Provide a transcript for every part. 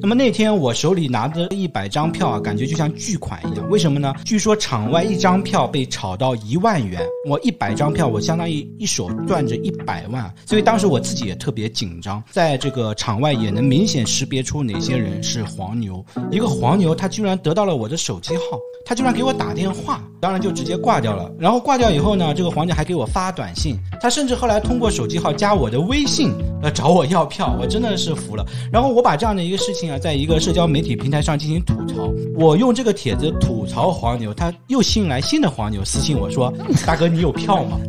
那么那天我手里拿着一百张票啊，感觉就像巨款一样。为什么呢？据说场外一张票被炒到一万元，我一百张票，我相当于一手攥着一百万。所以当时我自己也特别紧张，在这个场外也能明显识别出哪些人是黄牛。一个黄牛，他居然得到了我的手机号，他居然给我打电话，当然就直接挂掉了。然后挂掉以后呢，这个黄牛还给我发短信，他甚至后来通过手机号加我的微信，呃，找我要票，我真的是服了。然后我把这样的一个事情啊，在一个社交媒体平台上进行吐槽，我用这个帖子吐槽黄牛，他又吸引来新的黄牛私信我说：“大哥，你有票吗？”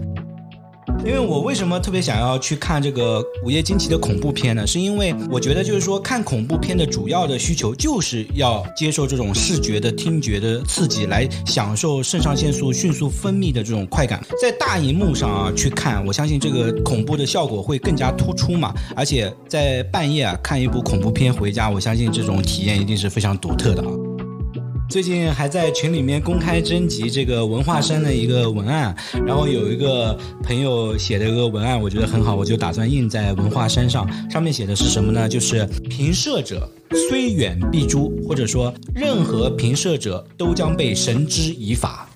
因为我为什么特别想要去看这个《午夜惊奇》的恐怖片呢？是因为我觉得就是说看恐怖片的主要的需求就是要接受这种视觉的、听觉的刺激，来享受肾上腺素迅速分泌的这种快感。在大荧幕上啊去看，我相信这个恐怖的效果会更加突出嘛。而且在半夜啊看一部恐怖片回家，我相信这种体验一定是非常独特的啊。最近还在群里面公开征集这个文化衫的一个文案，然后有一个朋友写的一个文案，我觉得很好，我就打算印在文化衫上。上面写的是什么呢？就是平射者虽远必诛，或者说任何平射者都将被绳之以法。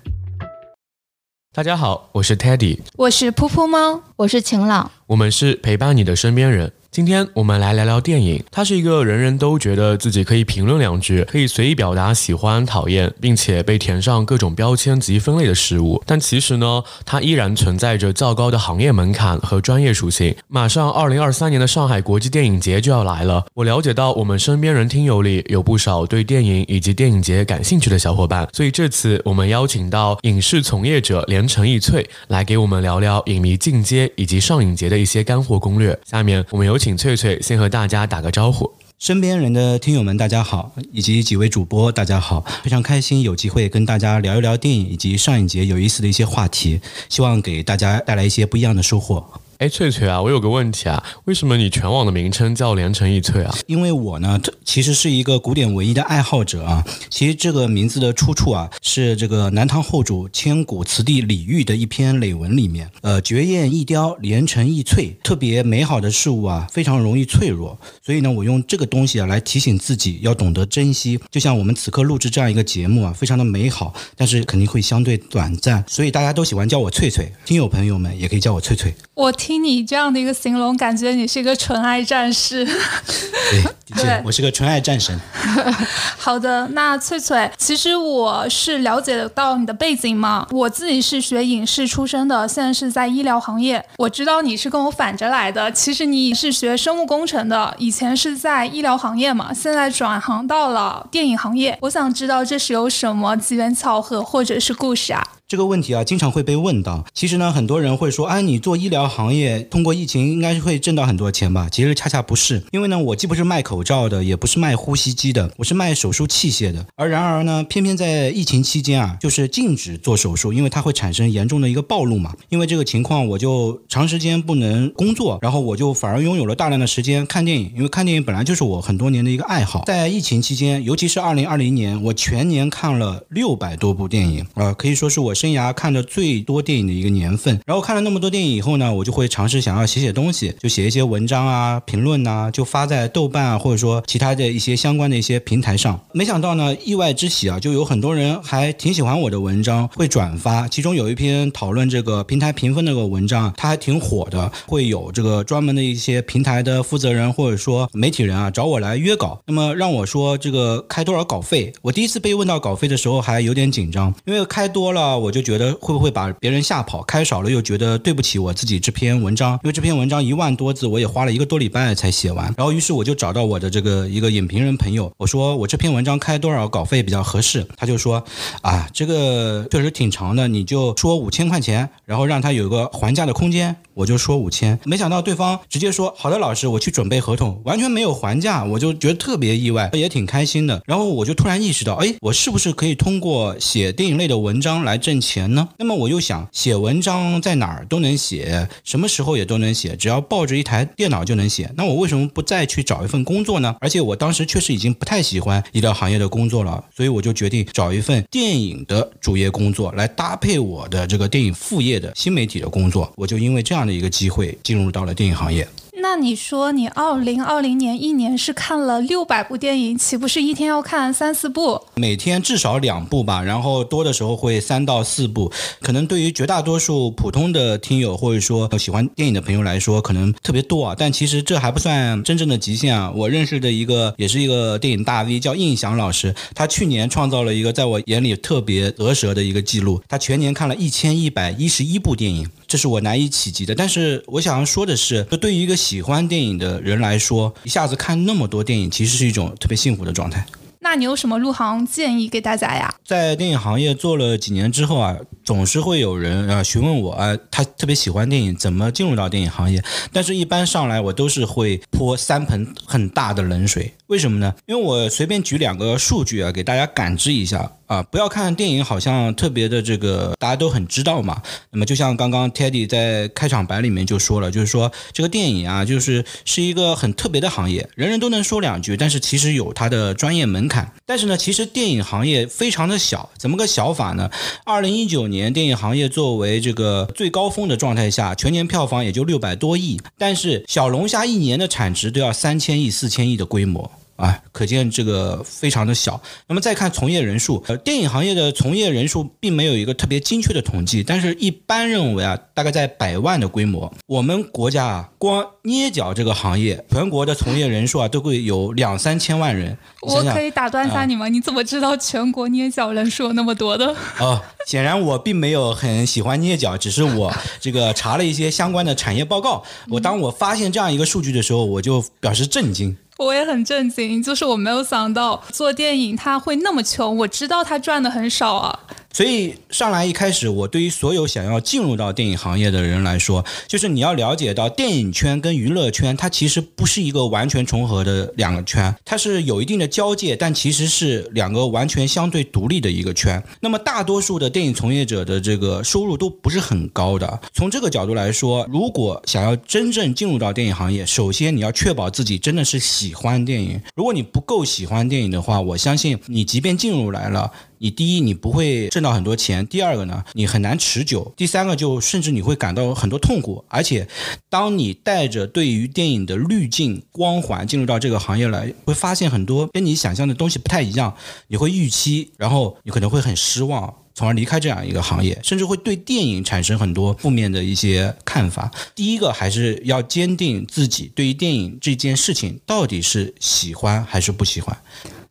大家好，我是 Teddy，我是噗噗猫，我是晴朗，我们是陪伴你的身边人。今天我们来聊聊电影，它是一个人人都觉得自己可以评论两句，可以随意表达喜欢、讨厌，并且被填上各种标签及分类的事物。但其实呢，它依然存在着较高的行业门槛和专业属性。马上二零二三年的上海国际电影节就要来了，我了解到我们身边人听友里有不少对电影以及电影节感兴趣的小伙伴，所以这次我们邀请到影视从业者连城一翠来给我们聊聊影迷进阶以及上影节的一些干货攻略。下面我们有。请翠翠先和大家打个招呼，身边人的听友们大家好，以及几位主播大家好，非常开心有机会跟大家聊一聊电影以及上一节有意思的一些话题，希望给大家带来一些不一样的收获。哎，翠翠啊，我有个问题啊，为什么你全网的名称叫连城易翠啊？因为我呢，其实是一个古典文艺的爱好者啊。其实这个名字的出处啊，是这个南唐后主千古词帝李煜的一篇累文里面。呃，绝艳易凋，连城易脆，特别美好的事物啊，非常容易脆弱。所以呢，我用这个东西啊，来提醒自己要懂得珍惜。就像我们此刻录制这样一个节目啊，非常的美好，但是肯定会相对短暂。所以大家都喜欢叫我翠翠，听友朋友们也可以叫我翠翠。我听你这样的一个形容，感觉你是一个纯爱战士。对，的确，我是个纯爱战神。好的，那翠翠，其实我是了解得到你的背景嘛。我自己是学影视出身的，现在是在医疗行业。我知道你是跟我反着来的，其实你是学生物工程的，以前是在医疗行业嘛，现在转行到了电影行业。我想知道这是有什么机缘巧合或者是故事啊？这个问题啊，经常会被问到。其实呢，很多人会说，哎，你做医疗行业，通过疫情应该是会挣到很多钱吧？其实恰恰不是，因为呢，我既不是卖口罩的，也不是卖呼吸机的，我是卖手术器械的。而然而呢，偏偏在疫情期间啊，就是禁止做手术，因为它会产生严重的一个暴露嘛。因为这个情况，我就长时间不能工作，然后我就反而拥有了大量的时间看电影。因为看电影本来就是我很多年的一个爱好。在疫情期间，尤其是二零二零年，我全年看了六百多部电影啊，可以说是我。生涯看的最多电影的一个年份，然后看了那么多电影以后呢，我就会尝试想要写写东西，就写一些文章啊、评论呐，就发在豆瓣啊，或者说其他的一些相关的一些平台上。没想到呢，意外之喜啊，就有很多人还挺喜欢我的文章，会转发。其中有一篇讨论这个平台评分那个文章，它还挺火的，会有这个专门的一些平台的负责人或者说媒体人啊找我来约稿，那么让我说这个开多少稿费。我第一次被问到稿费的时候还有点紧张，因为开多了我。我就觉得会不会把别人吓跑？开少了又觉得对不起我自己这篇文章，因为这篇文章一万多字，我也花了一个多礼拜才写完。然后于是我就找到我的这个一个影评人朋友，我说我这篇文章开多少稿费比较合适？他就说啊，这个确实挺长的，你就说五千块钱，然后让他有个还价的空间。我就说五千，没想到对方直接说好的，老师，我去准备合同，完全没有还价，我就觉得特别意外，也挺开心的。然后我就突然意识到，哎，我是不是可以通过写电影类的文章来挣钱呢？那么我又想，写文章在哪儿都能写，什么时候也都能写，只要抱着一台电脑就能写。那我为什么不再去找一份工作呢？而且我当时确实已经不太喜欢医疗行业的工作了，所以我就决定找一份电影的主业工作来搭配我的这个电影副业的新媒体的工作。我就因为这样。的一个机会进入到了电影行业。那你说你二零二零年一年是看了六百部电影，岂不是一天要看三四部？每天至少两部吧，然后多的时候会三到四部。可能对于绝大多数普通的听友或者说喜欢电影的朋友来说，可能特别多啊。但其实这还不算真正的极限啊。我认识的一个也是一个电影大 V，叫印翔老师，他去年创造了一个在我眼里特别得舌的一个记录，他全年看了一千一百一十一部电影。这是我难以企及的，但是我想要说的是，就对于一个喜欢电影的人来说，一下子看那么多电影，其实是一种特别幸福的状态。那你有什么入行建议给大家呀？在电影行业做了几年之后啊，总是会有人啊询问我啊，他特别喜欢电影，怎么进入到电影行业？但是，一般上来我都是会泼三盆很大的冷水。为什么呢？因为我随便举两个数据啊，给大家感知一下。啊，不要看电影好像特别的这个，大家都很知道嘛。那么就像刚刚 Teddy 在开场白里面就说了，就是说这个电影啊，就是是一个很特别的行业，人人都能说两句，但是其实有它的专业门槛。但是呢，其实电影行业非常的小，怎么个小法呢？二零一九年电影行业作为这个最高峰的状态下，全年票房也就六百多亿，但是小龙虾一年的产值都要三千亿、四千亿的规模。啊，可见这个非常的小。那么再看从业人数，呃，电影行业的从业人数并没有一个特别精确的统计，但是一般认为啊，大概在百万的规模。我们国家啊，光捏脚这个行业，全国的从业人数啊，都会有两三千万人。我可以打断一下你吗？你怎么知道全国捏脚人数有那么多的？哦，显然我并没有很喜欢捏脚，只是我 这个查了一些相关的产业报告。我当我发现这样一个数据的时候，我就表示震惊。我也很震惊，就是我没有想到做电影他会那么穷。我知道他赚的很少啊。所以上来一开始，我对于所有想要进入到电影行业的人来说，就是你要了解到电影圈跟娱乐圈，它其实不是一个完全重合的两个圈，它是有一定的交界，但其实是两个完全相对独立的一个圈。那么大多数的电影从业者的这个收入都不是很高的。从这个角度来说，如果想要真正进入到电影行业，首先你要确保自己真的是喜欢电影。如果你不够喜欢电影的话，我相信你即便进入来了。你第一，你不会挣到很多钱；第二个呢，你很难持久；第三个，就甚至你会感到很多痛苦。而且，当你带着对于电影的滤镜光环进入到这个行业来，会发现很多跟你想象的东西不太一样。你会预期，然后你可能会很失望，从而离开这样一个行业，甚至会对电影产生很多负面的一些看法。第一个，还是要坚定自己对于电影这件事情到底是喜欢还是不喜欢。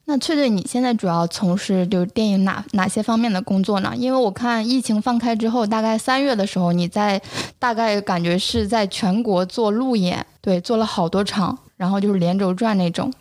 那翠翠，你现在主要从事就是电影哪哪些方面的工作呢？因为我看疫情放开之后，大概三月的时候，你在大概感觉是在全国做路演，对，做了好多场，然后就是连轴转那种。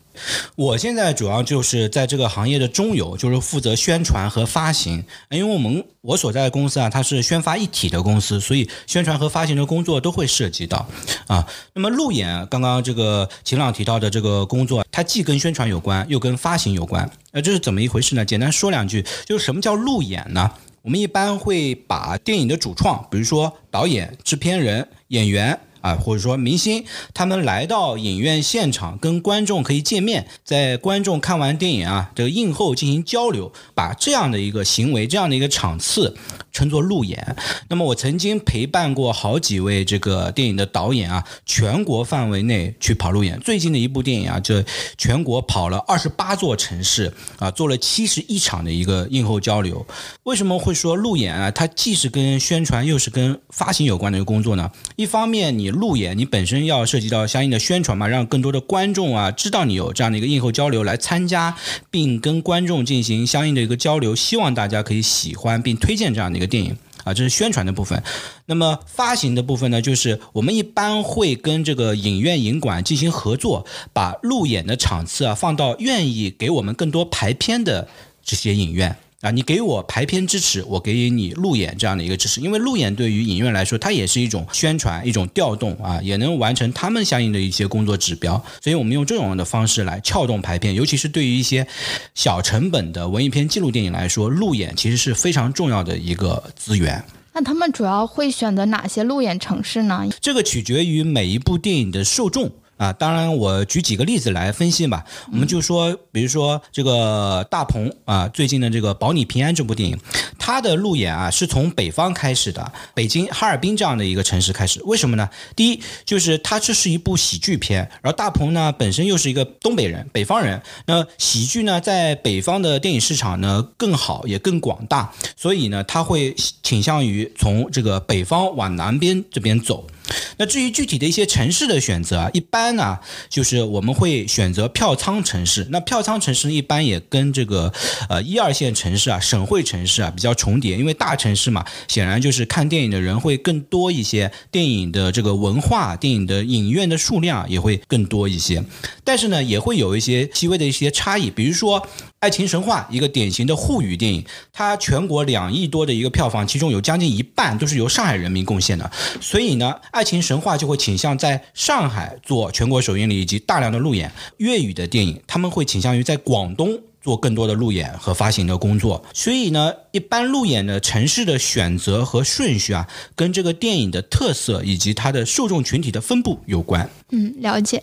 我现在主要就是在这个行业的中游，就是负责宣传和发行。因为我们我所在的公司啊，它是宣发一体的公司，所以宣传和发行的工作都会涉及到啊。那么路演，刚刚这个秦朗提到的这个工作，它既跟宣传有关，又跟发行有关。那，这是怎么一回事呢？简单说两句，就是什么叫路演呢？我们一般会把电影的主创，比如说导演、制片人、演员。啊，或者说明星，他们来到影院现场，跟观众可以见面，在观众看完电影啊，这个映后进行交流，把这样的一个行为，这样的一个场次。称作路演。那么我曾经陪伴过好几位这个电影的导演啊，全国范围内去跑路演。最近的一部电影啊，就全国跑了二十八座城市啊，做了七十一场的一个映后交流。为什么会说路演啊？它既是跟宣传又是跟发行有关的一个工作呢？一方面你路演，你本身要涉及到相应的宣传嘛，让更多的观众啊知道你有这样的一个映后交流来参加，并跟观众进行相应的一个交流，希望大家可以喜欢并推荐这样的一个。电影啊，这是宣传的部分。那么发行的部分呢，就是我们一般会跟这个影院影馆进行合作，把路演的场次啊放到愿意给我们更多排片的这些影院。啊，你给我排片支持，我给予你路演这样的一个支持，因为路演对于影院来说，它也是一种宣传、一种调动啊，也能完成他们相应的一些工作指标。所以我们用这种的方式来撬动排片，尤其是对于一些小成本的文艺片纪录电影来说，路演其实是非常重要的一个资源。那他们主要会选择哪些路演城市呢？这个取决于每一部电影的受众。啊，当然，我举几个例子来分析吧。我们就说，比如说这个大鹏啊，最近的这个《保你平安》这部电影。它的路演啊是从北方开始的，北京、哈尔滨这样的一个城市开始。为什么呢？第一就是它这是一部喜剧片，然后大鹏呢本身又是一个东北人、北方人，那喜剧呢在北方的电影市场呢更好也更广大，所以呢他会倾向于从这个北方往南边这边走。那至于具体的一些城市的选择啊，一般呢就是我们会选择票仓城市。那票仓城市一般也跟这个呃一二线城市啊、省会城市啊比较重叠，因为大城市嘛，显然就是看电影的人会更多一些，电影的这个文化、电影的影院的数量也会更多一些。但是呢，也会有一些细微的一些差异，比如说。《爱情神话》一个典型的沪语电影，它全国两亿多的一个票房，其中有将近一半都是由上海人民贡献的，所以呢，《爱情神话》就会倾向在上海做全国首映礼以及大量的路演。粤语的电影，他们会倾向于在广东做更多的路演和发行的工作。所以呢，一般路演的城市的选择和顺序啊，跟这个电影的特色以及它的受众群体的分布有关。嗯，了解。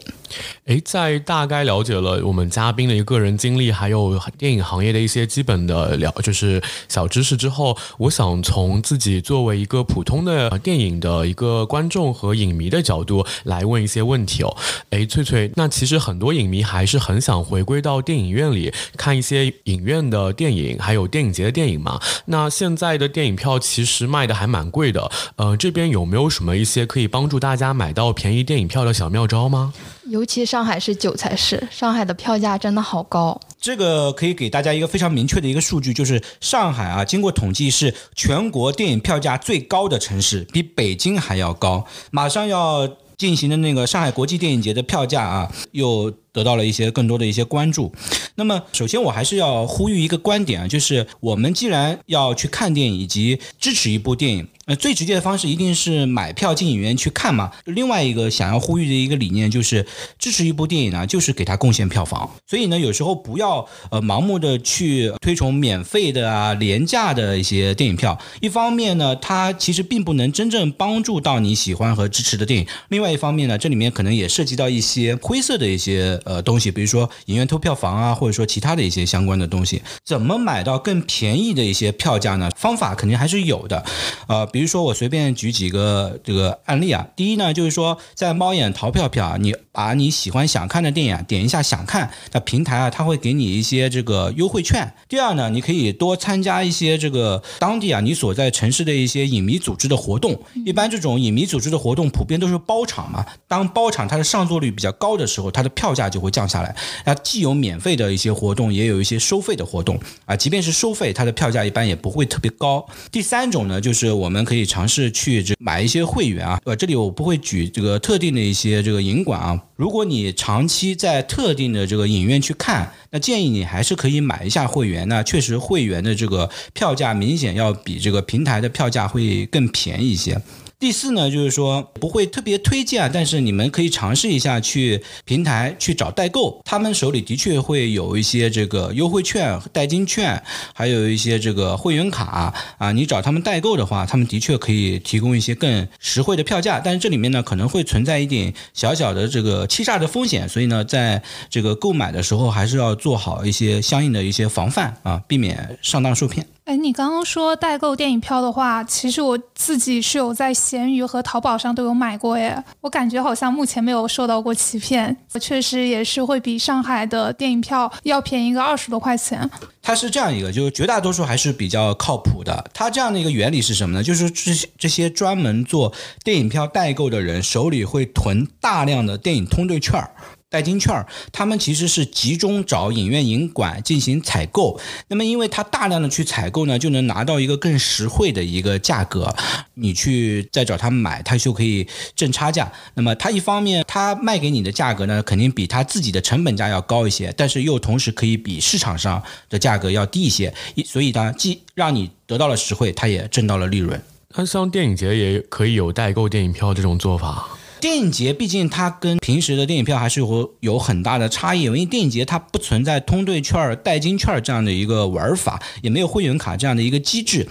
诶，在大概了解了我们嘉宾的一个个人经历，还有电影行业的一些基本的了，就是小知识之后，我想从自己作为一个普通的电影的一个观众和影迷的角度来问一些问题哦。诶，翠翠，那其实很多影迷还是很想回归到电影院里看一些影院的电影，还有电影节的电影嘛。那现在的电影票其实卖的还蛮贵的，呃，这边有没有什么一些可以帮助大家买到便宜电影票的小妙招吗？尤其上海是韭菜市，上海的票价真的好高。这个可以给大家一个非常明确的一个数据，就是上海啊，经过统计是全国电影票价最高的城市，比北京还要高。马上要进行的那个上海国际电影节的票价啊，又得到了一些更多的一些关注。那么，首先我还是要呼吁一个观点啊，就是我们既然要去看电影以及支持一部电影。呃，最直接的方式一定是买票进影院去看嘛。另外一个想要呼吁的一个理念就是，支持一部电影呢，就是给它贡献票房。所以呢，有时候不要呃盲目的去推崇免费的啊、廉价的一些电影票。一方面呢，它其实并不能真正帮助到你喜欢和支持的电影。另外一方面呢，这里面可能也涉及到一些灰色的一些呃东西，比如说影院偷票房啊，或者说其他的一些相关的东西。怎么买到更便宜的一些票价呢？方法肯定还是有的，呃。比如说，我随便举几个这个案例啊。第一呢，就是说在猫眼淘票票啊，你把你喜欢想看的电影啊点一下想看，那平台啊它会给你一些这个优惠券。第二呢，你可以多参加一些这个当地啊你所在城市的一些影迷组织的活动。一般这种影迷组织的活动普遍都是包场嘛，当包场它的上座率比较高的时候，它的票价就会降下来。那既有免费的一些活动，也有一些收费的活动啊。即便是收费，它的票价一般也不会特别高。第三种呢，就是我们。可以尝试去买一些会员啊，呃，这里我不会举这个特定的一些这个影馆啊。如果你长期在特定的这个影院去看，那建议你还是可以买一下会员。那确实会员的这个票价明显要比这个平台的票价会更便宜一些。第四呢，就是说不会特别推荐，但是你们可以尝试一下去平台去找代购，他们手里的确会有一些这个优惠券、代金券，还有一些这个会员卡啊。你找他们代购的话，他们的确可以提供一些更实惠的票价，但是这里面呢可能会存在一点小小的这个欺诈的风险，所以呢，在这个购买的时候还是要做好一些相应的一些防范啊，避免上当受骗。哎，你刚刚说代购电影票的话，其实我自己是有在闲鱼和淘宝上都有买过耶。我感觉好像目前没有受到过欺骗，确实也是会比上海的电影票要便宜个二十多块钱。它是这样一个，就是绝大多数还是比较靠谱的。它这样的一个原理是什么呢？就是这些这些专门做电影票代购的人手里会囤大量的电影通兑券儿。代金券儿，他们其实是集中找影院影馆进行采购。那么，因为他大量的去采购呢，就能拿到一个更实惠的一个价格。你去再找他们买，他就可以挣差价。那么，他一方面他卖给你的价格呢，肯定比他自己的成本价要高一些，但是又同时可以比市场上的价格要低一些。所以呢，既让你得到了实惠，他也挣到了利润。那像电影节也可以有代购电影票这种做法。电影节毕竟它跟平时的电影票还是有有很大的差异，因为电影节它不存在通兑券、代金券这样的一个玩法，也没有会员卡这样的一个机制，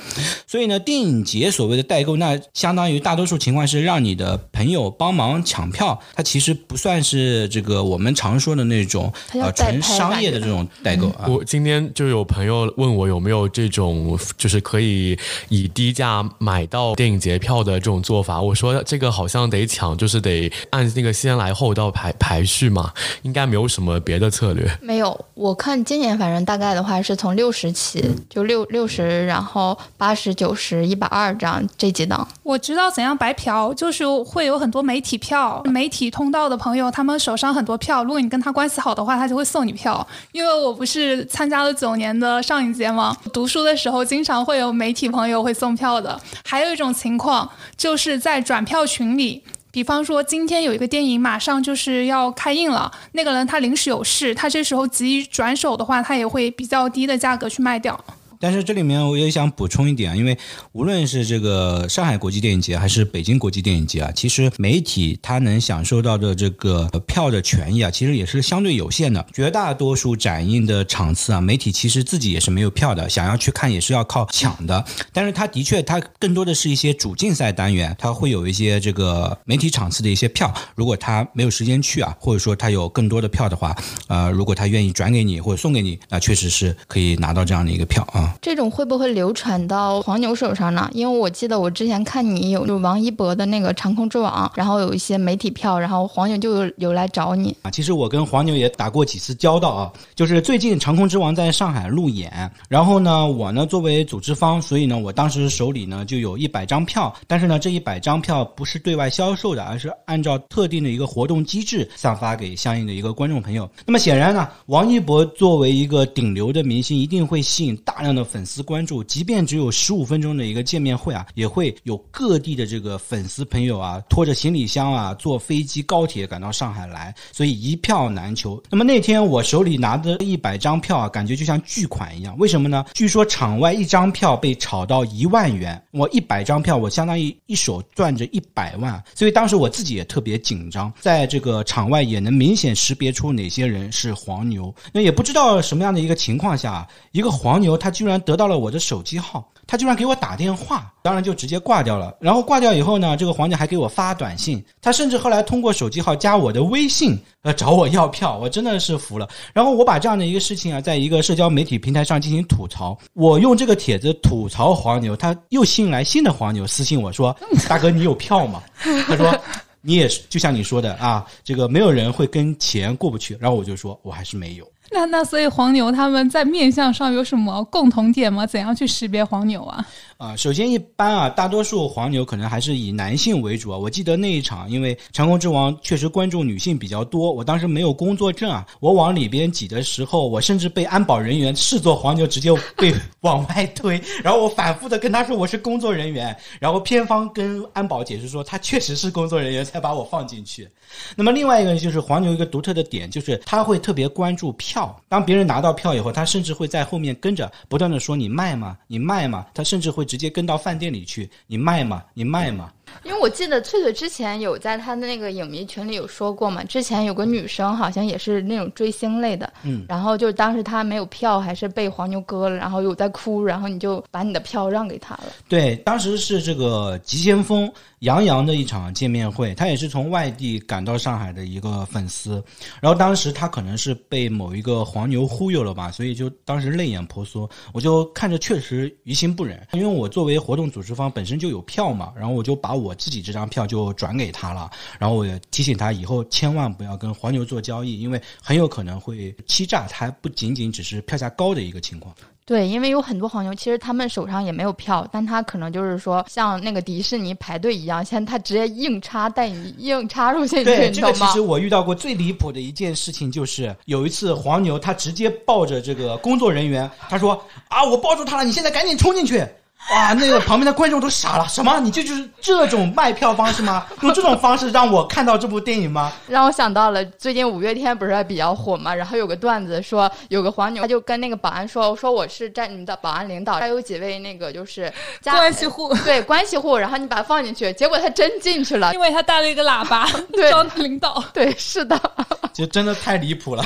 所以呢，电影节所谓的代购，那相当于大多数情况是让你的朋友帮忙抢票，它其实不算是这个我们常说的那种呃纯商业的这种代购啊。我今天就有朋友问我有没有这种就是可以以低价买到电影节票的这种做法，我说这个好像得抢，就是得按那个先来后到排排序嘛，应该没有什么别的策略。没有，我看今年反正大概的话是从六十起，就六六十，然后八十九十一百二这样这几档。我知道怎样白嫖，就是会有很多媒体票、媒体通道的朋友，他们手上很多票，如果你跟他关系好的话，他就会送你票。因为我不是参加了九年的上影节吗？读书的时候经常会有媒体朋友会送票的。还有一种情况，就是在转票群里，比方说今天有一个电影马上就是要开映了，那个人他临时有事，他这时候急于转手的话，他也会比较低的价格去卖掉。但是这里面我也想补充一点啊，因为无论是这个上海国际电影节还是北京国际电影节啊，其实媒体它能享受到的这个票的权益啊，其实也是相对有限的。绝大多数展映的场次啊，媒体其实自己也是没有票的，想要去看也是要靠抢的。但是它的确，它更多的是一些主竞赛单元，它会有一些这个媒体场次的一些票。如果他没有时间去啊，或者说他有更多的票的话，呃，如果他愿意转给你或者送给你，那确实是可以拿到这样的一个票啊。这种会不会流传到黄牛手上呢？因为我记得我之前看你有就王一博的那个长空之王，然后有一些媒体票，然后黄牛就有有来找你啊。其实我跟黄牛也打过几次交道啊，就是最近长空之王在上海路演，然后呢，我呢作为组织方，所以呢，我当时手里呢就有一百张票，但是呢，这一百张票不是对外销售的，而是按照特定的一个活动机制散发给相应的一个观众朋友。那么显然呢，王一博作为一个顶流的明星，一定会吸引大量的粉丝。关注，即便只有十五分钟的一个见面会啊，也会有各地的这个粉丝朋友啊，拖着行李箱啊，坐飞机、高铁赶到上海来，所以一票难求。那么那天我手里拿的一百张票啊，感觉就像巨款一样。为什么呢？据说场外一张票被炒到一万元，我一百张票，我相当于一手攥着一百万，所以当时我自己也特别紧张，在这个场外也能明显识别出哪些人是黄牛。那也不知道什么样的一个情况下，一个黄牛他居然得到了。我的手机号，他居然给我打电话，当然就直接挂掉了。然后挂掉以后呢，这个黄牛还给我发短信，他甚至后来通过手机号加我的微信，呃，找我要票，我真的是服了。然后我把这样的一个事情啊，在一个社交媒体平台上进行吐槽，我用这个帖子吐槽黄牛，他又吸引来新的黄牛私信我说：“大哥，你有票吗？” 他说：“你也是，就像你说的啊，这个没有人会跟钱过不去。”然后我就说：“我还是没有。”那那所以黄牛他们在面相上有什么共同点吗？怎样去识别黄牛啊？啊，首先一般啊，大多数黄牛可能还是以男性为主啊。我记得那一场，因为长空之王确实关注女性比较多，我当时没有工作证啊，我往里边挤的时候，我甚至被安保人员视作黄牛，直接被往外推。然后我反复的跟他说我是工作人员，然后偏方跟安保解释说他确实是工作人员，才把我放进去。那么另外一个就是黄牛一个独特的点，就是他会特别关注票。当别人拿到票以后，他甚至会在后面跟着不断的说你卖吗？你卖吗？他甚至会。直接跟到饭店里去，你卖嘛？你卖嘛？因为我记得翠翠之前有在她的那个影迷群里有说过嘛，之前有个女生好像也是那种追星类的，嗯，然后就当时她没有票，还是被黄牛割了，然后有在哭，然后你就把你的票让给她了。对，当时是这个急先锋杨洋的一场见面会，他也是从外地赶到上海的一个粉丝，然后当时他可能是被某一个黄牛忽悠了吧，所以就当时泪眼婆娑，我就看着确实于心不忍，因为我作为活动组织方本身就有票嘛，然后我就把我。我自己这张票就转给他了，然后我也提醒他以后千万不要跟黄牛做交易，因为很有可能会欺诈。他不仅仅只是票价高的一个情况。对，因为有很多黄牛，其实他们手上也没有票，但他可能就是说像那个迪士尼排队一样，现在他直接硬插带你硬插入进去，对，这个其实我遇到过最离谱的一件事情，就是有一次黄牛他直接抱着这个工作人员，他说啊，我抱住他了，你现在赶紧冲进去。哇，那个旁边的观众都傻了，什么？你这就是这种卖票方式吗？用这种方式让我看到这部电影吗？让我想到了最近五月天不是还比较火嘛，然后有个段子说有个黄牛，他就跟那个保安说，说我是站你们的保安领导，还有几位那个就是家关系户，对关系户，然后你把他放进去，结果他真进去了，因为他带了一个喇叭，对装领导。对，是的，就真的太离谱了。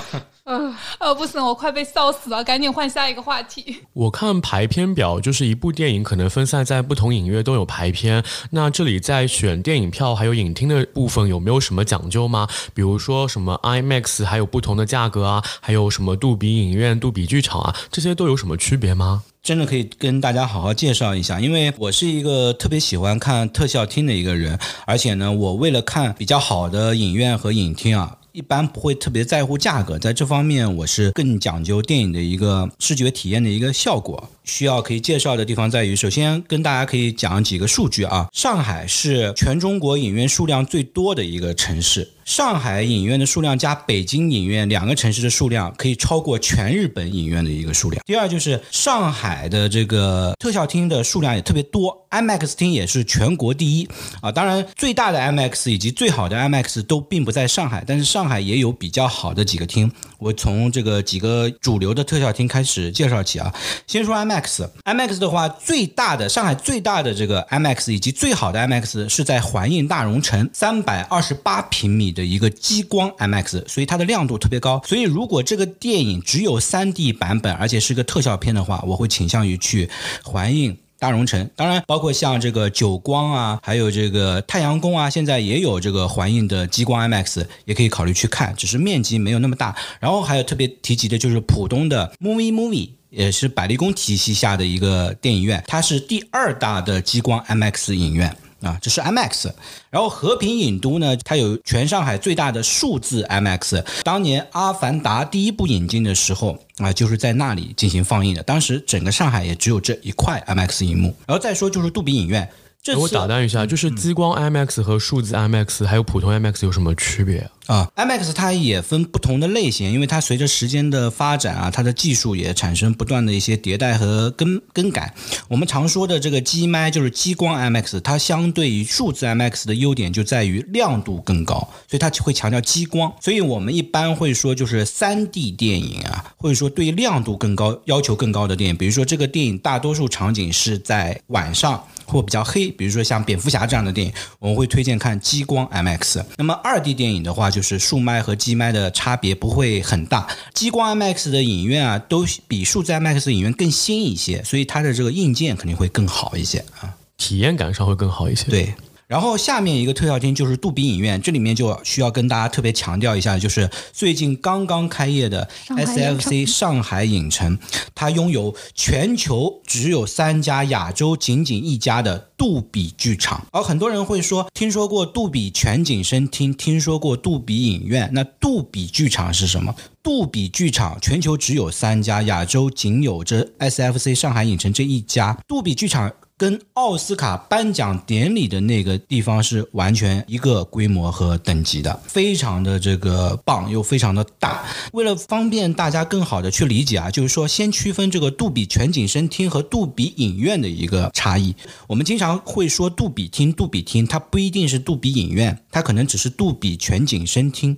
嗯，呃，不行，我快被笑死了，赶紧换下一个话题。我看排片表，就是一部电影可能分散在不同影院都有排片。那这里在选电影票还有影厅的部分有没有什么讲究吗？比如说什么 IMAX 还有不同的价格啊，还有什么杜比影院、杜比剧场啊，这些都有什么区别吗？真的可以跟大家好好介绍一下，因为我是一个特别喜欢看特效厅的一个人，而且呢，我为了看比较好的影院和影厅啊。一般不会特别在乎价格，在这方面我是更讲究电影的一个视觉体验的一个效果。需要可以介绍的地方在于，首先跟大家可以讲几个数据啊。上海是全中国影院数量最多的一个城市，上海影院的数量加北京影院两个城市的数量可以超过全日本影院的一个数量。第二就是上海的这个特效厅的数量也特别多，IMAX 厅也是全国第一啊。当然，最大的 IMAX 以及最好的 IMAX 都并不在上海，但是上海也有比较好的几个厅。我从这个几个主流的特效厅开始介绍起啊，先说 IMAX，IMAX 的话，最大的上海最大的这个 IMAX 以及最好的 IMAX 是在环印大融城，三百二十八平米的一个激光 MX，所以它的亮度特别高。所以如果这个电影只有 3D 版本，而且是个特效片的话，我会倾向于去环映。大融城，当然包括像这个九光啊，还有这个太阳宫啊，现在也有这个环映的激光 MX，也可以考虑去看，只是面积没有那么大。然后还有特别提及的就是浦东的 Movie Movie，也是百丽宫体系下的一个电影院，它是第二大的激光 MX 影院。啊，这是 IMAX，然后和平影都呢，它有全上海最大的数字 IMAX。当年《阿凡达》第一部引进的时候啊，就是在那里进行放映的。当时整个上海也只有这一块 IMAX 银幕。然后再说就是杜比影院，这我打断一下，就是激光 IMAX 和数字 IMAX 还有普通 IMAX 有什么区别？啊，IMAX 它也分不同的类型，因为它随着时间的发展啊，它的技术也产生不断的一些迭代和更更改。我们常说的这个机麦就是激光 IMAX，它相对于数字 IMAX 的优点就在于亮度更高，所以它会强调激光。所以我们一般会说就是三 D 电影啊，或者说对亮度更高要求更高的电影，比如说这个电影大多数场景是在晚上或比较黑，比如说像蝙蝠侠这样的电影，我们会推荐看激光 IMAX。那么二 D 电影的话，就是数麦和机麦的差别不会很大，激光 IMAX 的影院啊，都比数字 IMAX 的影院更新一些，所以它的这个硬件肯定会更好一些啊，体验感上会更好一些。对。然后下面一个特效厅就是杜比影院，这里面就需要跟大家特别强调一下，就是最近刚刚开业的 SFC 上海影城，它拥有全球只有三家、亚洲仅仅一家的杜比剧场。而很多人会说，听说过杜比全景声听，听说过杜比影院，那杜比剧场是什么？杜比剧场全球只有三家，亚洲仅有这 SFC 上海影城这一家。杜比剧场。跟奥斯卡颁奖典礼的那个地方是完全一个规模和等级的，非常的这个棒又非常的大。为了方便大家更好的去理解啊，就是说先区分这个杜比全景声厅和杜比影院的一个差异。我们经常会说杜比厅，杜比厅它不一定是杜比影院，它可能只是杜比全景声厅。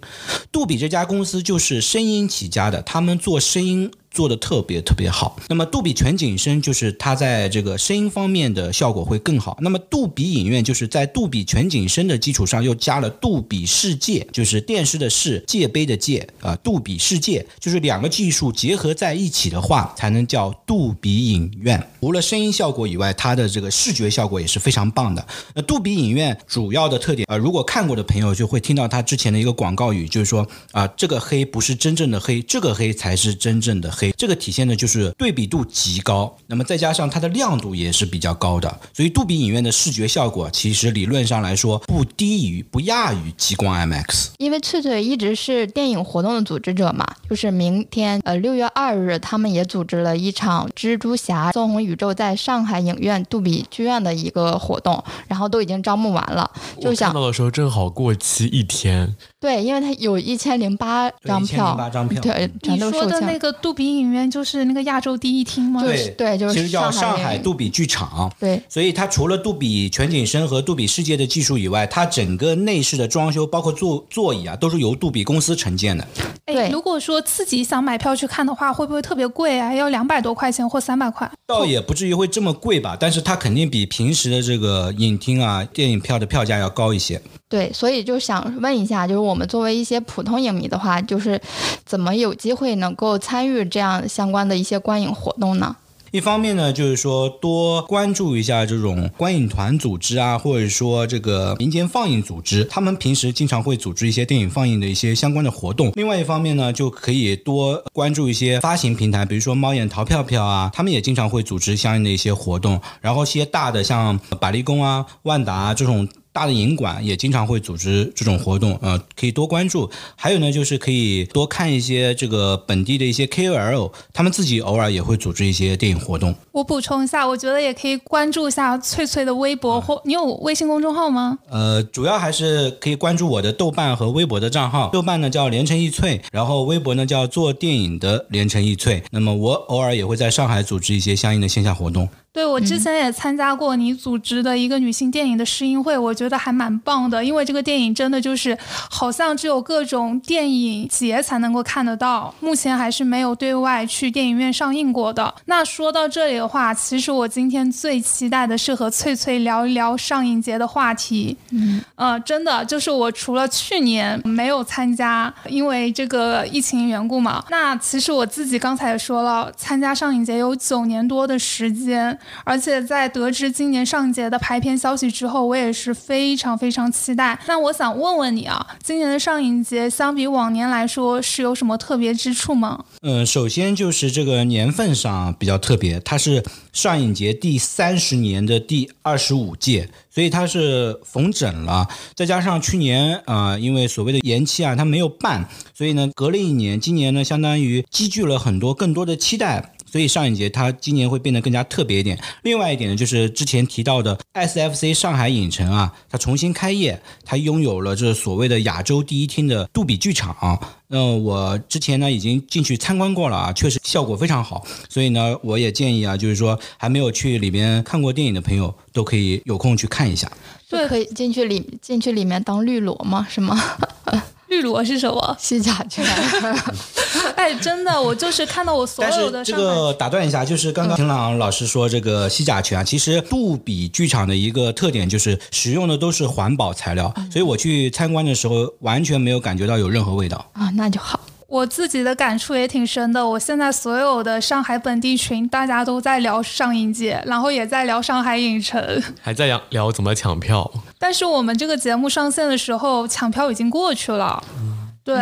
杜比这家公司就是声音起家的，他们做声音。做的特别特别好。那么杜比全景声就是它在这个声音方面的效果会更好。那么杜比影院就是在杜比全景声的基础上又加了杜比世界，就是电视的视界杯的界啊，杜比世界就是两个技术结合在一起的话，才能叫杜比影院。除了声音效果以外，它的这个视觉效果也是非常棒的。那杜比影院主要的特点啊，如果看过的朋友就会听到它之前的一个广告语，就是说啊，这个黑不是真正的黑，这个黑才是真正的。黑，这个体现的就是对比度极高，那么再加上它的亮度也是比较高的，所以杜比影院的视觉效果其实理论上来说不低于、不亚于激光 IMAX。因为翠翠一直是电影活动的组织者嘛，就是明天呃六月二日，他们也组织了一场蜘蛛侠纵横宇宙在上海影院杜比剧院的一个活动，然后都已经招募完了，就想到的时候正好过期一天。对，因为它有一千零八张票，八张票，对，全都售罄。你说的那个杜比影影院就是那个亚洲第一厅吗？对对就是其实叫上上海杜比剧场。对，所以它除了杜比全景声和杜比世界的技术以外，它整个内饰的装修，包括座座椅啊，都是由杜比公司承建的。哎，对如果说自己想买票去看的话，会不会特别贵啊？要两百多块钱或三百块？倒也不至于会这么贵吧，但是它肯定比平时的这个影厅啊、电影票的票价要高一些。对，所以就想问一下，就是我们作为一些普通影迷的话，就是怎么有机会能够参与这样相关的一些观影活动呢？一方面呢，就是说多关注一下这种观影团组织啊，或者说这个民间放映组织，他们平时经常会组织一些电影放映的一些相关的活动。另外一方面呢，就可以多关注一些发行平台，比如说猫眼淘票票啊，他们也经常会组织相应的一些活动。然后一些大的像百丽宫啊、万达啊这种。大的影馆也经常会组织这种活动，呃，可以多关注。还有呢，就是可以多看一些这个本地的一些 KOL，他们自己偶尔也会组织一些电影活动。我补充一下，我觉得也可以关注一下翠翠的微博或你有微信公众号吗？呃，主要还是可以关注我的豆瓣和微博的账号。豆瓣呢叫连城一翠，然后微博呢叫做电影的连城一翠。那么我偶尔也会在上海组织一些相应的线下活动。对，我之前也参加过你组织的一个女性电影的试映会，我觉得还蛮棒的，因为这个电影真的就是好像只有各种电影节才能够看得到，目前还是没有对外去电影院上映过的。那说到这里的话，其实我今天最期待的是和翠翠聊一聊上影节的话题。嗯，呃，真的就是我除了去年没有参加，因为这个疫情缘故嘛，那其实我自己刚才也说了，参加上影节有九年多的时间。而且在得知今年上节的排片消息之后，我也是非常非常期待。那我想问问你啊，今年的上影节相比往年来说是有什么特别之处吗？嗯，首先就是这个年份上比较特别，它是上影节第三十年的第二十五届，所以它是逢整了。再加上去年啊、因为所谓的延期啊，它没有办，所以呢隔了一年，今年呢相当于积聚了很多更多的期待。所以上影节它今年会变得更加特别一点。另外一点呢，就是之前提到的 SFC 上海影城啊，它重新开业，它拥有了这所谓的亚洲第一厅的杜比剧场。那、我之前呢已经进去参观过了啊，确实效果非常好。所以呢，我也建议啊，就是说还没有去里面看过电影的朋友，都可以有空去看一下。对可以进去里进去里面当绿萝吗？是吗？绿萝是什么？西甲圈。哎，真的，我就是看到我所有的是这个打断一下，就是刚刚秦朗老师说这个西甲醛啊，其实杜比剧场的一个特点就是使用的都是环保材料，所以我去参观的时候完全没有感觉到有任何味道。啊，那就好。我自己的感触也挺深的。我现在所有的上海本地群，大家都在聊上影节，然后也在聊上海影城。还在聊聊怎么抢票。但是我们这个节目上线的时候，抢票已经过去了。对，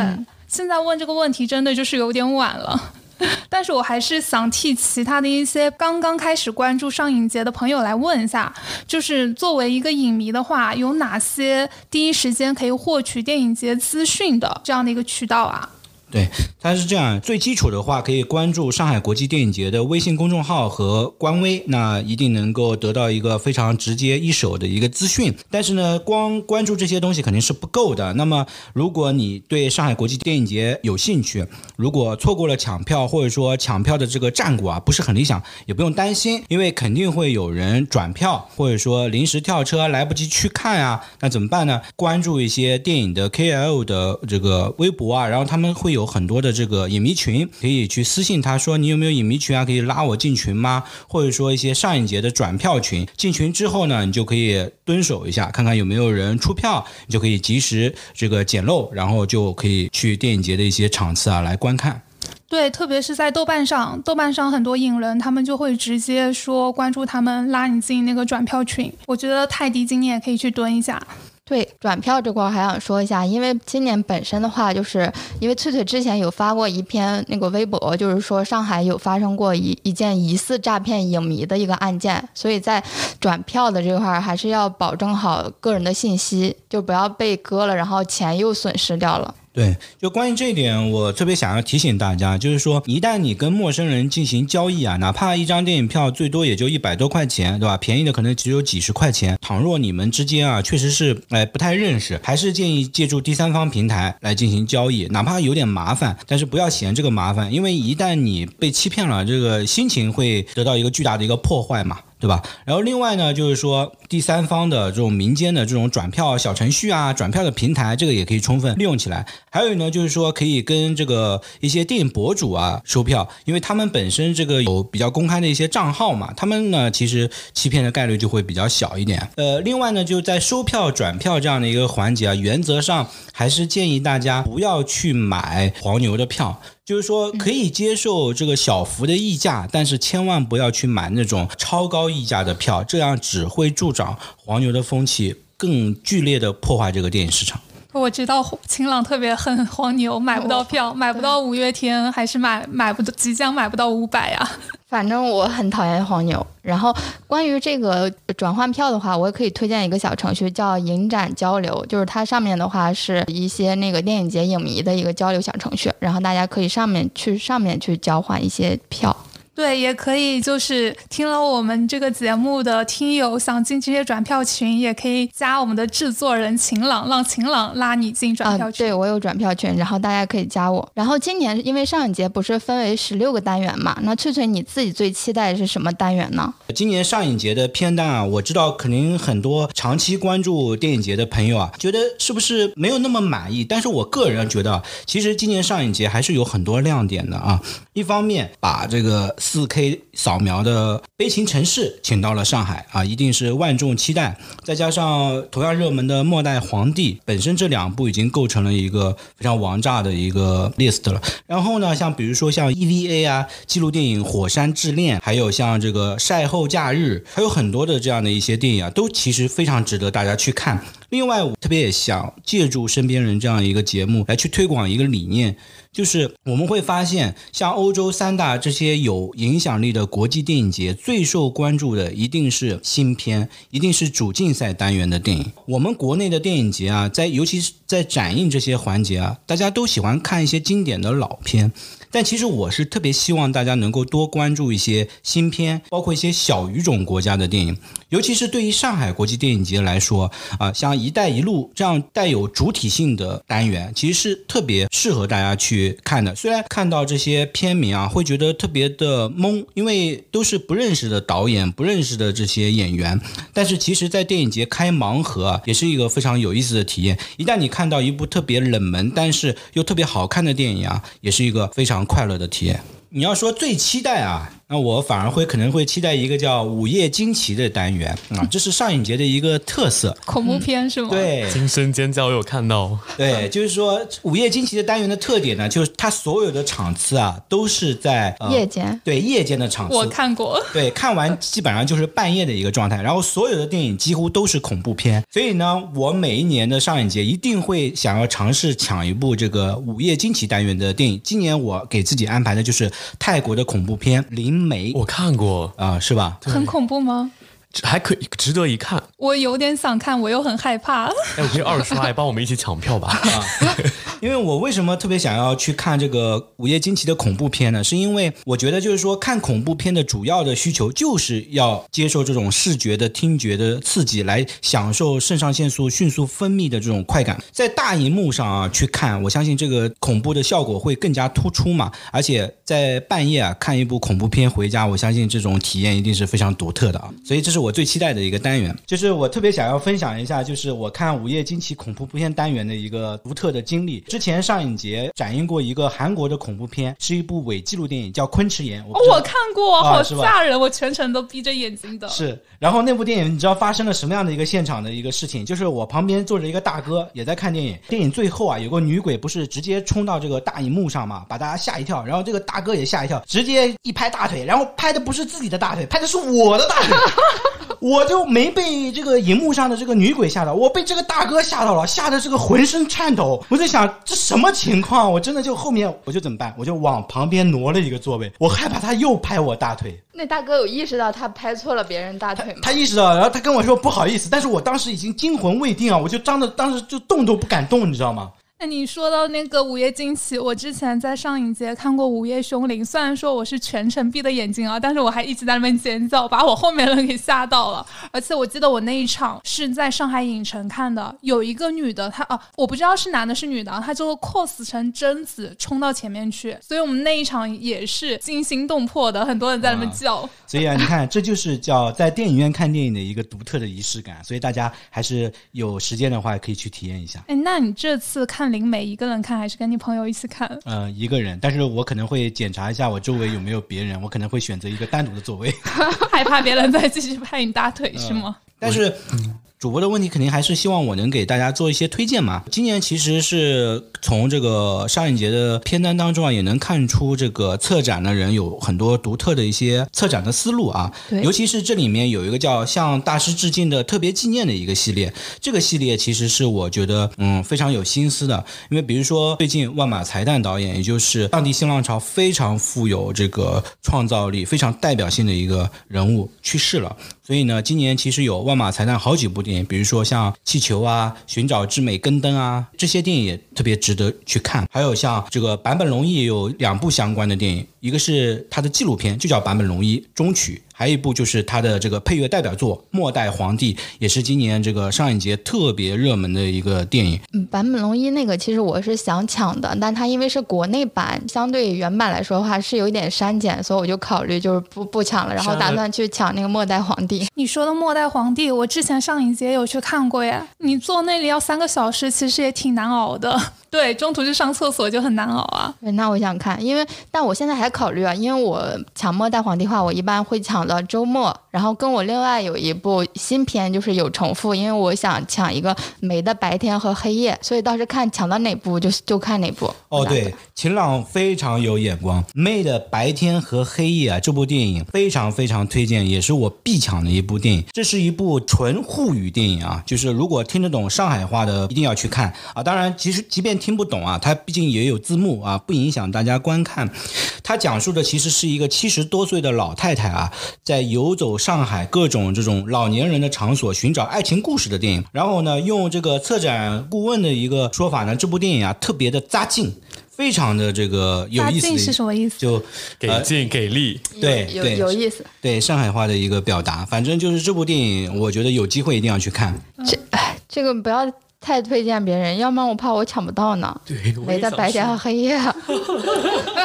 现在问这个问题真的就是有点晚了。但是我还是想替其他的一些刚刚开始关注上影节的朋友来问一下，就是作为一个影迷的话，有哪些第一时间可以获取电影节资讯的这样的一个渠道啊？对，它是这样，最基础的话可以关注上海国际电影节的微信公众号和官微，那一定能够得到一个非常直接一手的一个资讯。但是呢，光关注这些东西肯定是不够的。那么，如果你对上海国际电影节有兴趣，如果错过了抢票，或者说抢票的这个战果啊不是很理想，也不用担心，因为肯定会有人转票，或者说临时跳车来不及去看啊，那怎么办呢？关注一些电影的 KL 的这个微博啊，然后他们会有很多的这个影迷群，可以去私信他说你有没有影迷群啊，可以拉我进群吗？或者说一些上影节的转票群，进群之后呢，你就可以蹲守一下，看看有没有人出票，你就可以及时这个捡漏，然后就可以去电影节的一些场次啊来观看。对，特别是在豆瓣上，豆瓣上很多影人他们就会直接说关注他们，拉你进那个转票群。我觉得泰迪今年也可以去蹲一下。对转票这块还想说一下，因为今年本身的话，就是因为翠翠之前有发过一篇那个微博，就是说上海有发生过一一件疑似诈骗影迷的一个案件，所以在转票的这块还是要保证好个人的信息，就不要被割了，然后钱又损失掉了。对，就关于这一点，我特别想要提醒大家，就是说，一旦你跟陌生人进行交易啊，哪怕一张电影票最多也就一百多块钱，对吧？便宜的可能只有几十块钱。倘若你们之间啊，确实是哎不太认识，还是建议借助第三方平台来进行交易，哪怕有点麻烦，但是不要嫌这个麻烦，因为一旦你被欺骗了，这个心情会得到一个巨大的一个破坏嘛。对吧？然后另外呢，就是说第三方的这种民间的这种转票小程序啊，转票的平台，这个也可以充分利用起来。还有呢，就是说可以跟这个一些电影博主啊收票，因为他们本身这个有比较公开的一些账号嘛，他们呢其实欺骗的概率就会比较小一点。呃，另外呢，就在收票转票这样的一个环节啊，原则上还是建议大家不要去买黄牛的票。就是说，可以接受这个小幅的溢价，但是千万不要去买那种超高溢价的票，这样只会助长黄牛的风气，更剧烈的破坏这个电影市场。我知道晴朗特别恨黄牛，买不到票，买不到五月天，还是买买不到，即将买不到五百呀。反正我很讨厌黄牛。然后关于这个转换票的话，我也可以推荐一个小程序，叫影展交流，就是它上面的话是一些那个电影节影迷的一个交流小程序，然后大家可以上面去上面去交换一些票。对，也可以，就是听了我们这个节目的听友想进这些转票群，也可以加我们的制作人晴朗，让晴朗拉你进转票群。对我有转票群，然后大家可以加我。然后今年因为上影节不是分为十六个单元嘛，那翠翠你自己最期待的是什么单元呢？今年上影节的片单啊，我知道肯定很多长期关注电影节的朋友啊，觉得是不是没有那么满意？但是我个人觉得，其实今年上影节还是有很多亮点的啊。一方面把这个。四 K 扫描的《悲情城市》请到了上海啊，一定是万众期待。再加上同样热门的《末代皇帝》，本身这两部已经构成了一个非常王炸的一个 list 了。然后呢，像比如说像 EVA 啊，记录电影《火山之恋》，还有像这个《晒后假日》，还有很多的这样的一些电影啊，都其实非常值得大家去看。另外，我特别也想借助身边人这样一个节目来去推广一个理念。就是我们会发现，像欧洲三大这些有影响力的国际电影节，最受关注的一定是新片，一定是主竞赛单元的电影。我们国内的电影节啊，在尤其是在展映这些环节啊，大家都喜欢看一些经典的老片。但其实我是特别希望大家能够多关注一些新片，包括一些小语种国家的电影，尤其是对于上海国际电影节来说啊，像“一带一路”这样带有主体性的单元，其实是特别适合大家去看的。虽然看到这些片名啊，会觉得特别的懵，因为都是不认识的导演、不认识的这些演员，但是其实，在电影节开盲盒啊，也是一个非常有意思的体验。一旦你看到一部特别冷门，但是又特别好看的电影啊，也是一个非常。常快乐的体验。你要说最期待啊。那我反而会可能会期待一个叫《午夜惊奇》的单元啊，这是上影节的一个特色，恐怖片是吗？对，惊声尖叫我有看到。对，就是说《午夜惊奇》的单元的特点呢，就是它所有的场次啊都是在夜间，对夜间的场次。我看过。对，看完基本上就是半夜的一个状态，然后所有的电影几乎都是恐怖片，所以呢，我每一年的上影节一定会想要尝试抢一部这个《午夜惊奇》单元的电影。今年我给自己安排的就是泰国的恐怖片《灵媒》，我看。过啊，是吧？很恐怖吗？还可以，值得一看。我有点想看，我又很害怕。哎，我可以二刷，帮我们一起抢票吧。啊，因为我为什么特别想要去看这个《午夜惊奇》的恐怖片呢？是因为我觉得，就是说看恐怖片的主要的需求就是要接受这种视觉的、听觉的刺激，来享受肾上腺素迅速分泌的这种快感。在大荧幕上啊去看，我相信这个恐怖的效果会更加突出嘛。而且在半夜啊看一部恐怖片回家，我相信这种体验一定是非常独特的啊。所以这是我。我最期待的一个单元，就是我特别想要分享一下，就是我看《午夜惊奇》恐怖片单元的一个独特的经历。之前上影节展映过一个韩国的恐怖片，是一部伪纪录电影，叫《昆池岩》。我看过，好吓人，我全程都闭着眼睛的。是，然后那部电影你知道发生了什么样的一个现场的一个事情？就是我旁边坐着一个大哥也在看电影，电影最后啊有个女鬼不是直接冲到这个大荧幕上嘛，把大家吓一跳，然后这个大哥也吓一跳，直接一拍大腿，然后拍的不是自己的大腿，拍的是我的大腿。我就没被这个荧幕上的这个女鬼吓到，我被这个大哥吓到了，吓得这个浑身颤抖。我在想这什么情况？我真的就后面我就怎么办？我就往旁边挪了一个座位，我害怕他又拍我大腿。那大哥有意识到他拍错了别人大腿吗？他意识到，然后他跟我说不好意思，但是我当时已经惊魂未定啊，我就张着，当时就动都不敢动，你知道吗？那你说到那个《午夜惊奇》，我之前在上影节看过《午夜凶铃》，虽然说我是全程闭的眼睛啊，但是我还一直在那边尖叫，把我后面人给吓到了。而且我记得我那一场是在上海影城看的，有一个女的，她啊，我不知道是男的是女的，她就 cos 成贞子冲到前面去，所以我们那一场也是惊心动魄的，很多人在那边叫。所以啊，你看，这就是叫在电影院看电影的一个独特的仪式感。所以大家还是有时间的话，可以去体验一下。哎，那你这次看灵媒一个人看，还是跟你朋友一起看？呃，一个人，但是我可能会检查一下我周围有没有别人，我可能会选择一个单独的座位，害怕别人再继续拍你大腿是吗？但是。主播的问题肯定还是希望我能给大家做一些推荐嘛。今年其实是从这个上影节的片单当中啊，也能看出这个策展的人有很多独特的一些策展的思路啊。对，尤其是这里面有一个叫向大师致敬的特别纪念的一个系列，这个系列其实是我觉得嗯非常有心思的，因为比如说最近万马才旦导演，也就是上帝新浪潮非常富有这个创造力、非常代表性的一个人物去世了。所以呢，今年其实有万马才旦好几部电影，比如说像《气球》啊，《寻找之美》、《跟灯》啊，这些电影也特别值得去看。还有像这个坂本龙一也有两部相关的电影，一个是他的纪录片，就叫《坂本龙一中曲》。还有一部就是他的这个配乐代表作《末代皇帝》，也是今年这个上影节特别热门的一个电影。嗯，版本龙一那个其实我是想抢的，但它因为是国内版，相对原版来说的话是有一点删减，所以我就考虑就是不不抢了，然后打算去抢那个《末代皇帝》。你说的《末代皇帝》，我之前上影节有去看过呀。你坐那里要三个小时，其实也挺难熬的。对，中途去上厕所就很难熬啊。对，那我想看，因为但我现在还考虑啊，因为我抢末代皇帝的话，我一般会抢到周末，然后跟我另外有一部新片就是有重复，因为我想抢一个梅的白天和黑夜，所以倒是看抢到哪部就就看哪部。哦，对，秦朗非常有眼光，梅的白天和黑夜啊，这部电影非常非常推荐，也是我必抢的一部电影。这是一部纯沪语电影啊，就是如果听得懂上海话的，一定要去看啊。当然，其实即便听不懂啊，它毕竟也有字幕啊，不影响大家观看。它讲述的其实是一个七十多岁的老太太啊，在游走上海各种这种老年人的场所寻找爱情故事的电影。然后呢，用这个策展顾问的一个说法呢，这部电影啊特别的扎劲，非常的这个有意思。扎劲是什么意思？就给劲给力。对有有意思。对上海话的一个表达，反正就是这部电影，我觉得有机会一定要去看。这哎，这个不要。太推荐别人，要不然我怕我抢不到呢。对，没在白天和黑夜。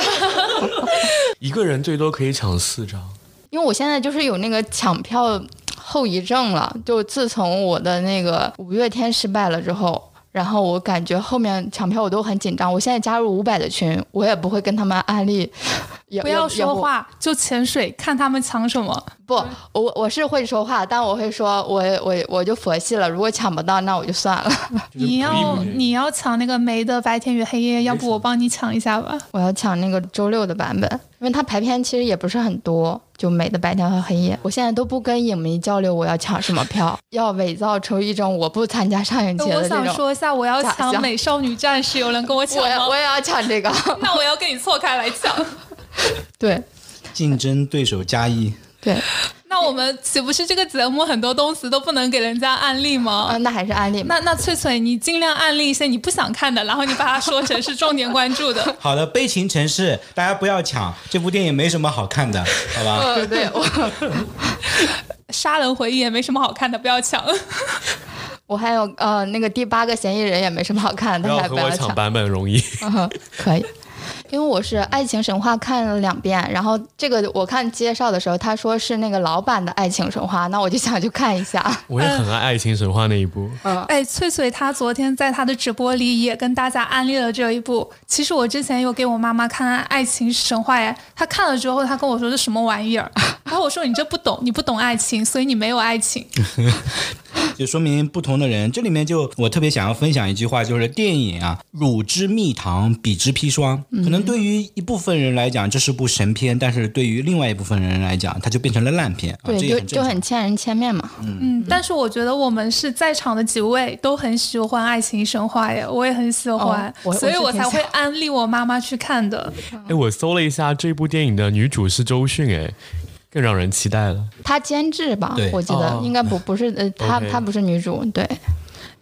一个人最多可以抢四张。因为我现在就是有那个抢票后遗症了，就自从我的那个五月天失败了之后。然后我感觉后面抢票我都很紧张，我现在加入五百的群，我也不会跟他们安利，不要说话，就潜水看他们抢什么。不，我我是会说话，但我会说，我我我就佛系了。如果抢不到，那我就算了。你要你要抢那个梅的白天与黑夜，要不我帮你抢一下吧？我要抢那个周六的版本，因为它排片其实也不是很多。就美的白天和黑夜，我现在都不跟影迷交流，我要抢什么票，要伪造出一种我不参加上影节的我想说一下，我要抢美少女战士，有人跟我抢吗？我我也要抢这个，那我要跟你错开来抢。对，竞争对手加一。对。那我们岂不是这个节目很多东西都不能给人家案例吗？啊，那还是案例。那那翠翠，你尽量案例一些你不想看的，然后你把它说成是重点关注的。好的，《悲情城市》，大家不要抢，这部电影没什么好看的，好吧？嗯，对。我 杀人回忆也没什么好看的，不要抢。我还有呃，那个第八个嫌疑人也没什么好看的，大家不要抢。版本容易。可以。因为我是《爱情神话》看了两遍，然后这个我看介绍的时候，他说是那个老版的《爱情神话》，那我就想去看一下。我也很爱《爱情神话》那一部。嗯，哎，翠翠她昨天在她的直播里也跟大家安利了这一部。其实我之前有给我妈妈看《爱情神话》，哎，她看了之后，她跟我说这什么玩意儿？然后我说你这不懂，你不懂爱情，所以你没有爱情。就说明不同的人，这里面就我特别想要分享一句话，就是电影啊，乳之蜜糖，彼之砒霜。可能对于一部分人来讲，这是部神片，但是对于另外一部分人来讲，它就变成了烂片。对，就就很千人千面嘛。嗯，但是我觉得我们是在场的几位都很喜欢爱情神话耶，我也很喜欢，所以我才会安利我妈妈去看的。哎，我搜了一下这部电影的女主是周迅，哎。更让人期待了。她监制吧，我记得应该不不是呃，她她不是女主，对。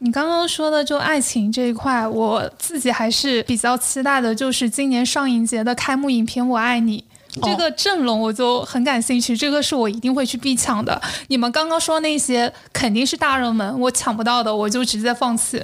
你刚刚说的就爱情这一块，我自己还是比较期待的，就是今年上影节的开幕影片《我爱你》。这个阵容我就很感兴趣，这个是我一定会去必抢的。你们刚刚说那些肯定是大热门，我抢不到的，我就直接放弃。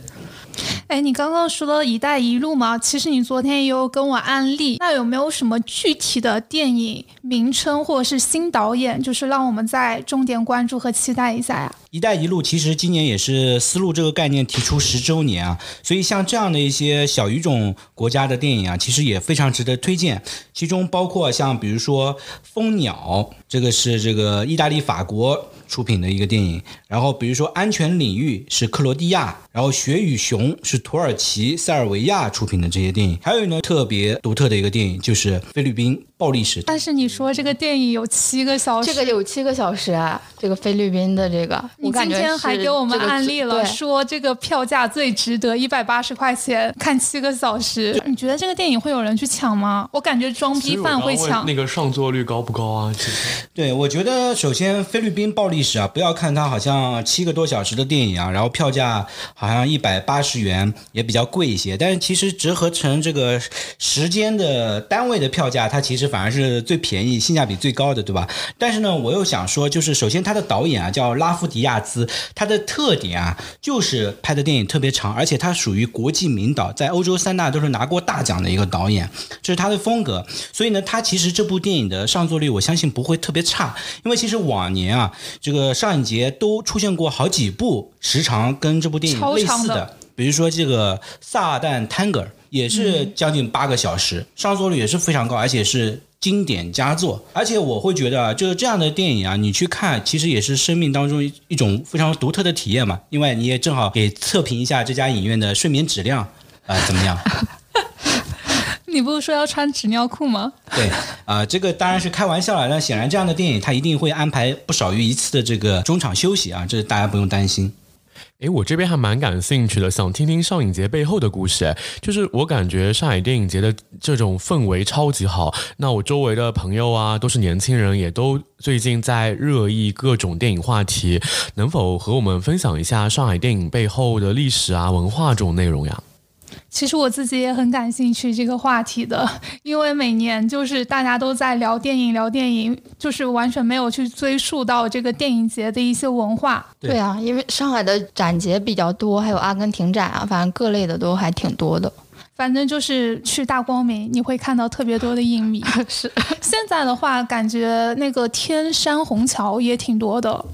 哎，你刚刚说的“一带一路”嘛，其实你昨天也有跟我安利，那有没有什么具体的电影名称或者是新导演，就是让我们再重点关注和期待一下呀？“一带一路”其实今年也是丝路这个概念提出十周年啊，所以像这样的一些小语种国家的电影啊，其实也非常值得推荐。其中包括像比如说《蜂鸟》，这个是这个意大利、法国。出品的一个电影，然后比如说《安全领域》是克罗地亚，然后《雪与熊》是土耳其、塞尔维亚出品的这些电影，还有呢特别独特的一个电影就是菲律宾。暴力史，但是你说这个电影有七个小时，这个有七个小时啊，这个菲律宾的这个，你今天还给我们案例了，说这个票价最值得一百八十块钱看七个小时，你觉得这个电影会有人去抢吗？我感觉装逼犯会抢。那个上座率高不高啊？其实，对我觉得首先菲律宾暴力史啊，不要看它好像七个多小时的电影啊，然后票价好像一百八十元也比较贵一些，但是其实折合成这个时间的单位的票价，它其实。反而是最便宜、性价比最高的，对吧？但是呢，我又想说，就是首先他的导演啊叫拉夫迪亚兹，他的特点啊就是拍的电影特别长，而且他属于国际名导，在欧洲三大都是拿过大奖的一个导演，这是他的风格。所以呢，他其实这部电影的上座率，我相信不会特别差，因为其实往年啊，这个上影节都出现过好几部时长跟这部电影类似的，比如说这个《撒旦 Tanger》。也是将近八个小时，上座率也是非常高，而且是经典佳作。而且我会觉得，就是这样的电影啊，你去看，其实也是生命当中一种非常独特的体验嘛。另外，你也正好给测评一下这家影院的睡眠质量啊，怎么样？你不是说要穿纸尿裤吗？对，啊，这个当然是开玩笑了。那显然，这样的电影它一定会安排不少于一次的这个中场休息啊，这大家不用担心。诶，我这边还蛮感兴趣的，想听听上影节背后的故事。就是我感觉上海电影节的这种氛围超级好。那我周围的朋友啊，都是年轻人，也都最近在热议各种电影话题。能否和我们分享一下上海电影背后的历史啊、文化这种内容呀？其实我自己也很感兴趣这个话题的，因为每年就是大家都在聊电影，聊电影，就是完全没有去追溯到这个电影节的一些文化。对啊，因为上海的展节比较多，还有阿根廷展啊，反正各类的都还挺多的。反正就是去大光明，你会看到特别多的影迷。是，现在的话，感觉那个天山虹桥也挺多的。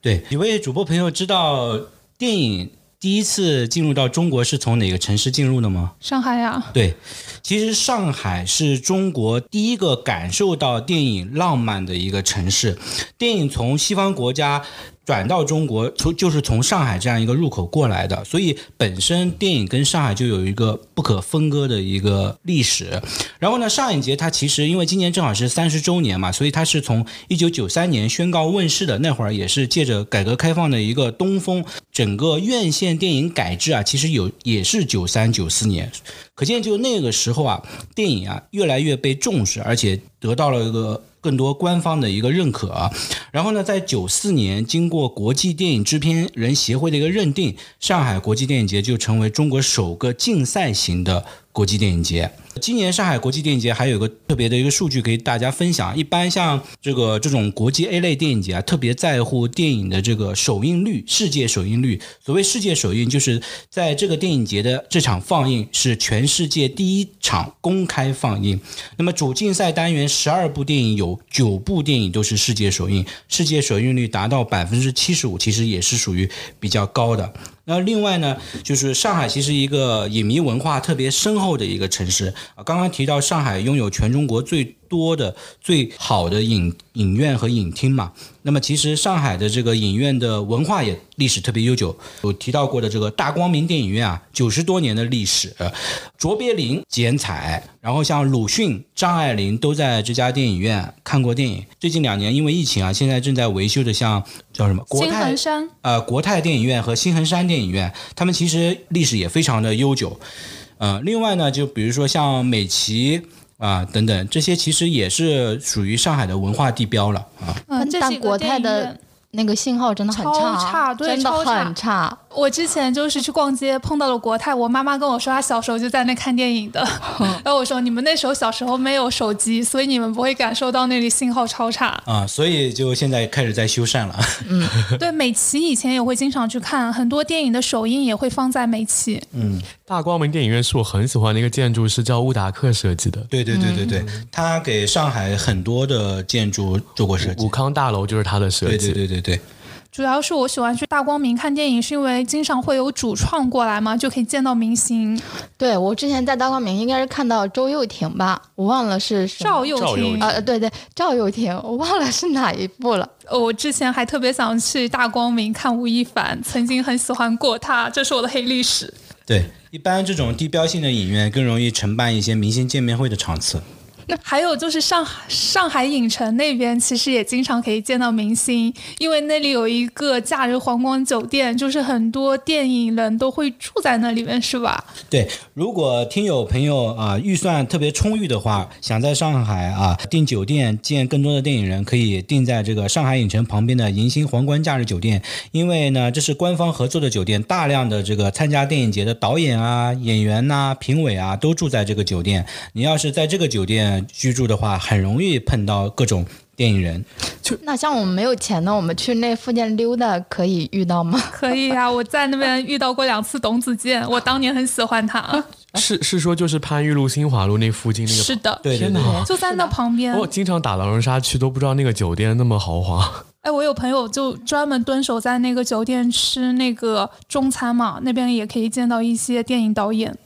对，几位主播朋友知道电影。第一次进入到中国是从哪个城市进入的吗？上海呀。对，其实上海是中国第一个感受到电影浪漫的一个城市。电影从西方国家。转到中国，从就是从上海这样一个入口过来的，所以本身电影跟上海就有一个不可分割的一个历史。然后呢，上影节它其实因为今年正好是三十周年嘛，所以它是从一九九三年宣告问世的，那会儿也是借着改革开放的一个东风，整个院线电影改制啊，其实有也是九三九四年，可见就那个时候啊，电影啊越来越被重视，而且得到了一个。更多官方的一个认可，啊。然后呢，在九四年经过国际电影制片人协会的一个认定，上海国际电影节就成为中国首个竞赛型的国际电影节。今年上海国际电影节还有个特别的一个数据给大家分享。一般像这个这种国际 A 类电影节啊，特别在乎电影的这个首映率，世界首映率。所谓世界首映，就是在这个电影节的这场放映是全世界第一场公开放映。那么主竞赛单元十二部电影有九部电影都是世界首映，世界首映率达到百分之七十五，其实也是属于比较高的。那另外呢，就是上海其实一个影迷文化特别深厚的一个城市啊。刚刚提到上海拥有全中国最。多的最好的影影院和影厅嘛，那么其实上海的这个影院的文化也历史特别悠久，有提到过的这个大光明电影院啊，九十多年的历史，卓别林剪彩，然后像鲁迅、张爱玲都在这家电影院看过电影。最近两年因为疫情啊，现在正在维修的像叫什么国泰山呃国泰电影院和新恒山电影院，他们其实历史也非常的悠久。呃，另外呢，就比如说像美琪。啊，等等，这些其实也是属于上海的文化地标了啊。嗯，但国泰的那个信号真的很差，差，真的很差。我之前就是去逛街碰到了国泰，我妈妈跟我说她小时候就在那看电影的，然后我说你们那时候小时候没有手机，所以你们不会感受到那里信号超差。啊，所以就现在开始在修缮了。嗯 对，美琪以前也会经常去看，很多电影的首映也会放在美琪。嗯，大光明电影院是我很喜欢的一个建筑，是叫乌达克设计的。对对对对对，他给上海很多的建筑做过设计武。康大楼就是他的设对计。对对对对，主要是我喜欢去大光明看电影，是因为经常会有主创过来嘛，就可以见到明星对我之前在大光明应该是看到周又廷吧，我忘了是什么赵又廷啊。呃，对对，赵又廷，我忘了是哪一部了。呃我之前还特别想去大光明看吴亦凡，曾经很喜欢过他，这是我的黑历史。对，一般这种地标性的影院更容易承办一些明星见面会的场次。那还有就是上海上海影城那边，其实也经常可以见到明星，因为那里有一个假日皇冠酒店，就是很多电影人都会住在那里面，是吧？对，如果听友朋友啊、预算特别充裕的话，想在上海啊订酒店见更多的电影人，可以订在这个上海影城旁边的迎新皇冠假日酒店，因为呢这是官方合作的酒店，大量的这个参加电影节的导演啊、演员呐、评委啊都住在这个酒店。你要是在这个酒店居住的话，很容易碰到各种电影人。就那像我们没有钱呢，我们去那附近溜达可以遇到吗？可以呀、我在那边遇到过两次董子健，我当年很喜欢他。是是说就是番禺路、新华路那附近那个。是的，对对对，天哪！就在那旁边。我经常打狼人杀去，都不知道那个酒店那么豪华。哎，我有朋友就专门蹲守在那个酒店吃那个中餐嘛，那边也可以见到一些电影导演。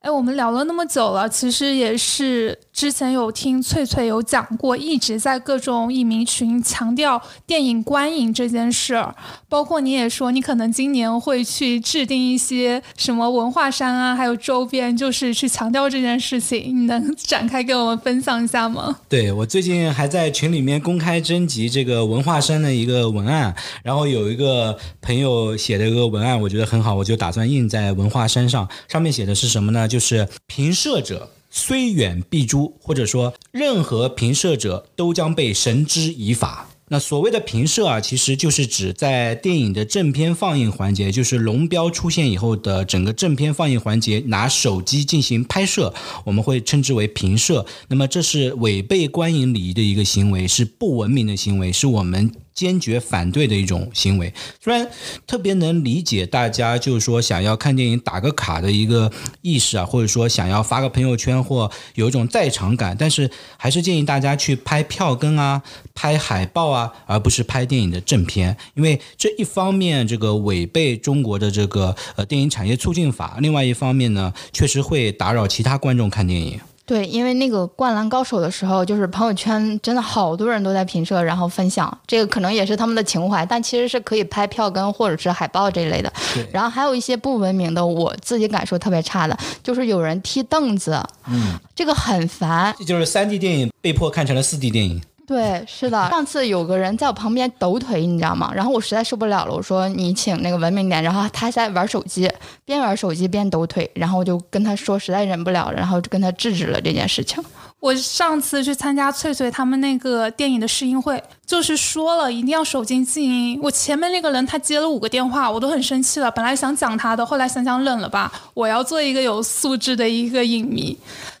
哎，我们聊了那么久了，其实也是之前有听翠翠有讲过，一直在各种影迷群强调电影观影这件事儿。包括你也说，你可能今年会去制定一些什么文化衫啊，还有周边，就是去强调这件事情。你能展开给我们分享一下吗？对我最近还在群里面公开征集这个文化衫的一个文案，然后有一个朋友写的一个文案，我觉得很好，我就打算印在文化衫上。上面写的是什么呢？就是评射者虽远必诛，或者说任何评射者都将被绳之以法。那所谓的评射啊，其实就是指在电影的正片放映环节，就是龙标出现以后的整个正片放映环节，拿手机进行拍摄，我们会称之为评射。那么这是违背观影礼仪的一个行为，是不文明的行为，是我们坚决反对的一种行为。虽然特别能理解大家就是说想要看电影打个卡的一个意识啊，或者说想要发个朋友圈或有一种在场感，但是还是建议大家去拍票根啊、拍海报啊，而不是拍电影的正片，因为这一方面这个违背中国的这个呃电影产业促进法，另外一方面呢，确实会打扰其他观众看电影。对，因为那个《灌篮高手》的时候，就是朋友圈真的好多人都在评测，然后分享，这个可能也是他们的情怀，但其实是可以拍票根或者是海报这一类的对。然后还有一些不文明的，我自己感受特别差的，就是有人踢凳子，嗯，这个很烦。这就是三 D 电影被迫看成了四 D 电影。对，是的。上次有个人在我旁边抖腿，你知道吗？然后我实在受不了了，我说你请那个文明点。然后他还在玩手机，边玩手机边抖腿，然后我就跟他说实在忍不了了，然后就跟他制止了这件事情。我上次去参加翠翠他们那个电影的试映会，就是说了一定要守静静音。我前面那个人他接了五个电话，我都很生气了。本来想讲他的，后来想想忍了吧，我要做一个有素质的一个影迷。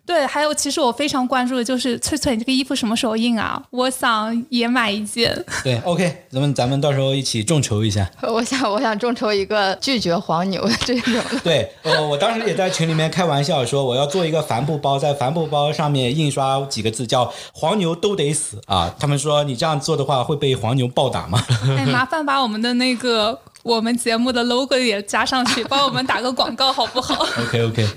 对，还有其实我非常关注的就是翠翠，你这个衣服什么时候印啊？我想也买一件。对，OK，咱们咱们到时候一起众筹一下。我想，我想众筹一个拒绝黄牛的这种。对，呃，我当时也在群里面开玩笑说，我要做一个帆布包，在帆布包上面印刷几个字，叫“黄牛都得死”啊。他们说你这样做的话会被黄牛暴打吗？哎，麻烦把我们的那个我们节目的 logo 也加上去，帮我们打个广告好不好？OK OK，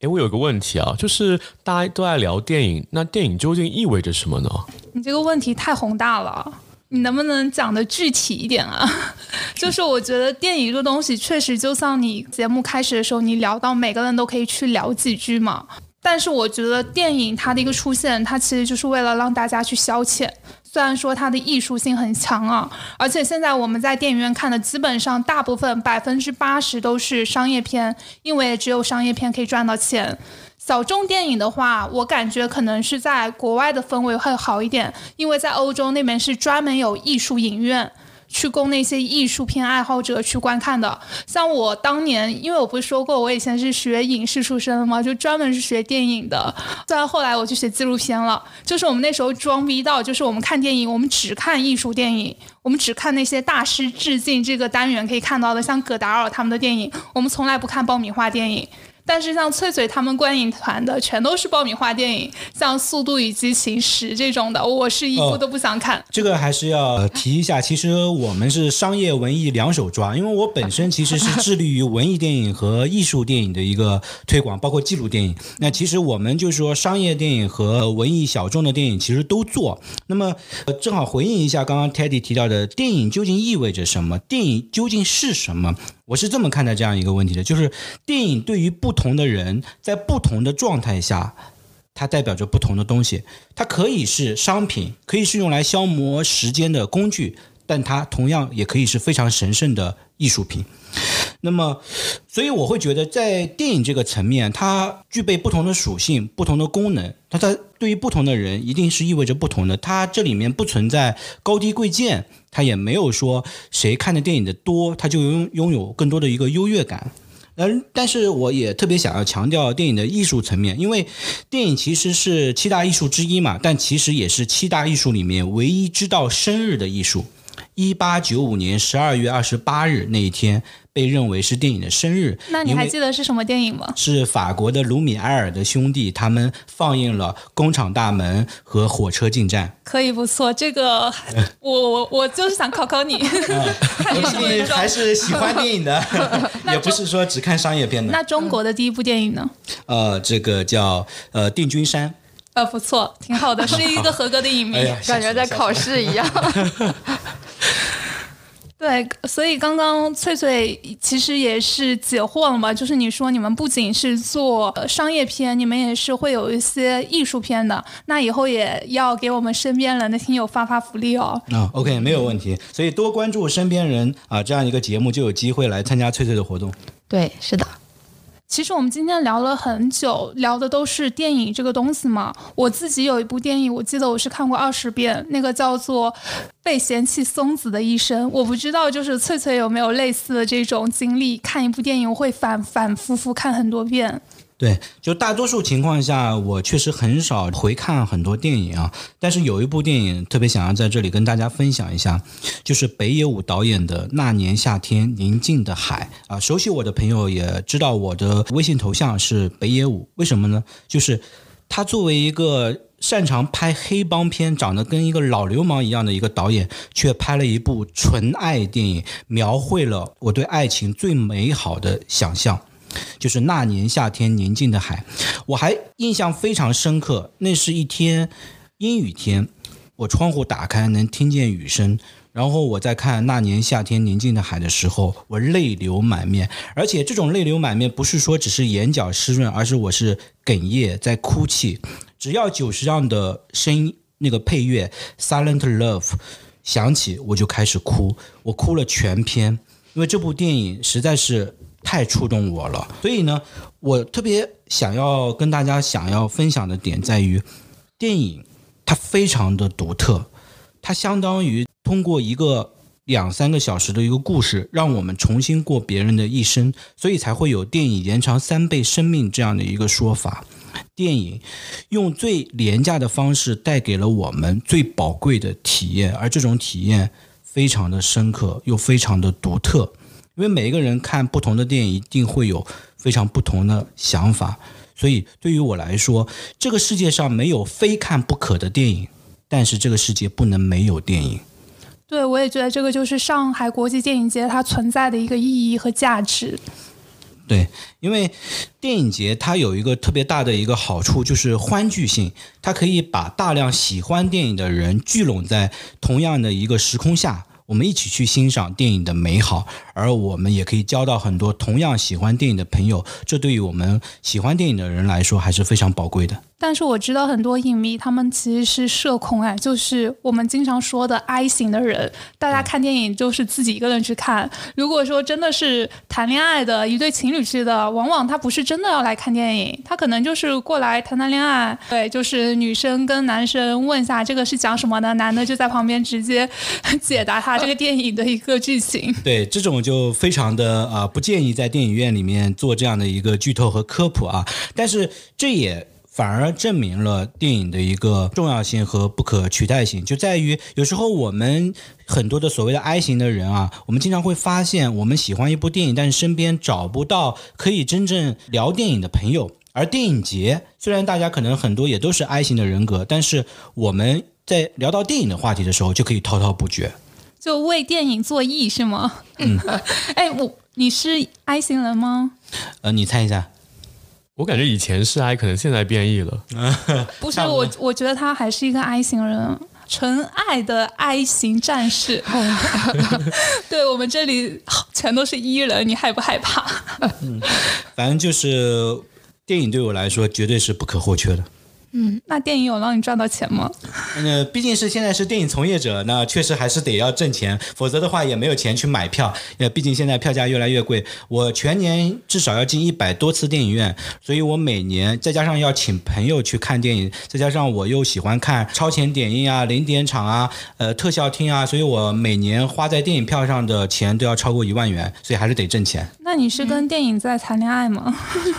哎，我有个问题啊，就是大家都在聊电影，那电影究竟意味着什么呢？你这个问题太宏大了，你能不能讲的具体一点啊？就是我觉得电影这个东西，确实就像你节目开始的时候你聊到，每个人都可以去聊几句嘛。但是我觉得电影它的一个出现，它其实就是为了让大家去消遣。虽然说它的艺术性很强啊，而且现在我们在电影院看的，基本上大部分百分之八十都是商业片，因为只有商业片可以赚到钱。小众电影的话，我感觉可能是在国外的氛围会好一点，因为在欧洲那边是专门有艺术影院，去供那些艺术片爱好者去观看的。像我当年，因为我不是说过我以前是学影视出身的嘛，就专门是学电影的。虽然后来我去学纪录片了，就是我们那时候装逼到，就是我们看电影，我们只看艺术电影，我们只看那些大师致敬这个单元可以看到的，像葛达尔他们的电影，我们从来不看爆米花电影。但是像翠翠他们观影团的全都是爆米花电影，像《速度与激情十》这种的，我是一部都不想看。这个还是要提一下，其实我们是商业文艺两手抓，因为我本身其实是致力于文艺电影和艺术电影的一个推广，包括记录电影。那其实我们就是说商业电影和文艺小众的电影其实都做。那么正好回应一下刚刚 Teddy 提到的，电影究竟意味着什么？电影究竟是什么？我是这么看待这样一个问题的，就是电影对于不同的人，在不同的状态下，它代表着不同的东西。它可以是商品，可以是用来消磨时间的工具，但它同样也可以是非常神圣的艺术品。那么，所以我会觉得，在电影这个层面，它具备不同的属性、不同的功能。它在对于不同的人，一定是意味着不同的。它这里面不存在高低贵贱，它也没有说谁看的电影的多，他就拥拥有更多的一个优越感。嗯，但是我也特别想要强调电影的艺术层面，因为电影其实是七大艺术之一嘛，但其实也是七大艺术里面唯一知道生日的艺术。一八九五年十二月二十八日那一天。被认为是电影的生日，那你还记得是什么电影吗？是法国的卢米埃尔的兄弟，他们放映了《工厂大门》和《火车进站》。可以不错，这个 我我我就是想考考你，你还是喜欢电影的，也不是说只看商业片的。那中国的第一部电影呢？呃，这个叫呃《定军山》。呃，不错，挺好的，是一个合格的影迷，感觉在考试一样。对，所以刚刚翠翠其实也是解惑了嘛，就是你说你们不仅是做商业片，你们也是会有一些艺术片的，那以后也要给我们身边人的听友发发福利哦。啊，OK，没有问题。所以多关注身边人啊，这样一个节目就有机会来参加翠翠的活动。对，是的。其实我们今天聊了很久，聊的都是电影这个东西嘛。我自己有一部电影，我记得我是看过二十遍，那个叫做《被嫌弃松子的一生》。我不知道，就是翠翠有没有类似的这种经历，看一部电影会反反复复看很多遍。对，就大多数情况下，我确实很少回看很多电影啊。但是有一部电影特别想要在这里跟大家分享一下，就是北野武导演的《那年夏天宁静的海》啊。熟悉我的朋友也知道我的微信头像是北野武，为什么呢？就是他作为一个擅长拍黑帮片、长得跟一个老流氓一样的一个导演，却拍了一部纯爱电影，描绘了我对爱情最美好的想象。就是那年夏天宁静的海，我还印象非常深刻。那是一天阴雨天，我窗户打开能听见雨声。然后我在看那年夏天宁静的海的时候，我泪流满面。而且这种泪流满面不是说只是眼角湿润，而是我是哽咽在哭泣。只要九十让的声音那个配乐《Silent Love》响起，我就开始哭。我哭了全篇，因为这部电影实在是。太触动我了，所以呢，我特别想要跟大家想要分享的点在于，电影它非常的独特，它相当于通过一个两三个小时的一个故事，让我们重新过别人的一生，所以才会有电影延长三倍生命这样的一个说法。电影用最廉价的方式带给了我们最宝贵的体验，而这种体验非常的深刻又非常的独特。因为每一个人看不同的电影，一定会有非常不同的想法，所以对于我来说，这个世界上没有非看不可的电影，但是这个世界不能没有电影。对，我也觉得这个就是上海国际电影节它存在的一个意义和价值。对，因为电影节它有一个特别大的一个好处，就是欢聚性，它可以把大量喜欢电影的人聚拢在同样的一个时空下。我们一起去欣赏电影的美好，而我们也可以交到很多同样喜欢电影的朋友，这对于我们喜欢电影的人来说还是非常宝贵的。但是我知道很多影迷他们其实是社恐，哎，就是我们经常说的 I 型的人。大家看电影就是自己一个人去看。如果说真的是谈恋爱的一对情侣去的，往往他不是真的要来看电影，他可能就是过来谈谈恋爱。对，就是女生跟男生问一下这个是讲什么的，男的就在旁边直接解答他这个电影的一个剧情。对，这种就非常的啊，不建议在电影院里面做这样的一个剧透和科普啊。但是这也。反而证明了电影的一个重要性和不可取代性，就在于有时候我们很多的所谓的 I 型的人啊，我们经常会发现，我们喜欢一部电影，但是身边找不到可以真正聊电影的朋友。而电影节虽然大家可能很多也都是 I 型的人格，但是我们在聊到电影的话题的时候，就可以滔滔不绝，就为电影作义是吗？嗯，哎，我你是 I 型人吗？呃，你猜一下。我感觉以前是 I，可能现在变异了。不是我，我觉得他还是一个 I 型人，纯爱的 I 型战士。对我们这里全都是 E 人，你害不害怕？嗯，反正就是电影对我来说绝对是不可或缺的。嗯，那电影有让你赚到钱吗？嗯毕竟是现在是电影从业者，那确实还是得要挣钱，否则的话也没有钱去买票。呃，毕竟现在票价越来越贵，我全年至少要进一百多次电影院，所以我每年再加上要请朋友去看电影，再加上我又喜欢看超前点映啊、零点场啊、呃特效厅啊，所以我每年花在电影票上的钱都要超过一万元，所以还是得挣钱。那你是跟电影在谈恋爱吗？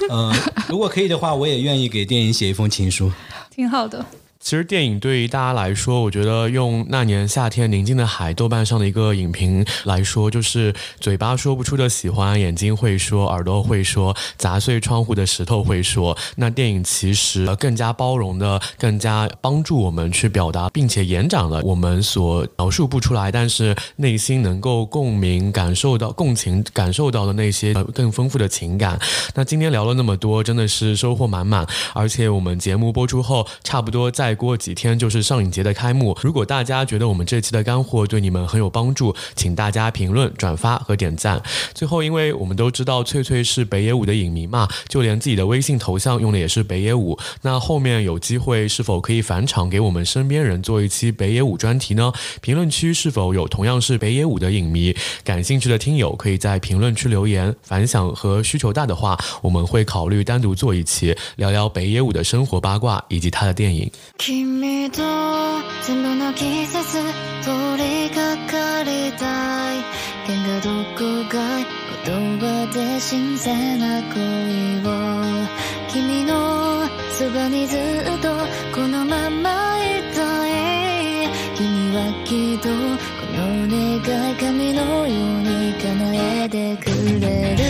呃，如果可以的话，我也愿意给电影写一封情书。挺好的。其实电影对于大家来说，我觉得用那年夏天宁静的海豆瓣上的一个影评来说，就是嘴巴说不出的喜欢，眼睛会说，耳朵会说，砸碎窗户的石头会说。那电影其实更加包容的，更加帮助我们去表达，并且延展了我们所描述不出来，但是内心能够共鸣、感受到共情、感受到的那些更丰富的情感。那今天聊了那么多，真的是收获满满。而且我们节目播出后，差不多在再过几天就是上影节的开幕。如果大家觉得我们这期的干货对你们很有帮助，请大家评论、转发和点赞。最后，因为我们都知道翠翠是北野武的影迷嘛，就连自己的微信头像用的也是北野武。那后面有机会是否可以返场给我们身边人做一期北野武专题呢？评论区是否有同样是北野武的影迷？感兴趣的听友可以在评论区留言。反响和需求大的话，我们会考虑单独做一期，聊聊北野武的生活八卦以及他的电影。君と全部の季節通りかかりたい。剣がどこか言葉で新鮮な恋を君のそばにずっとこのままいたい。君はきっとこの願い神のように叶えてくれる。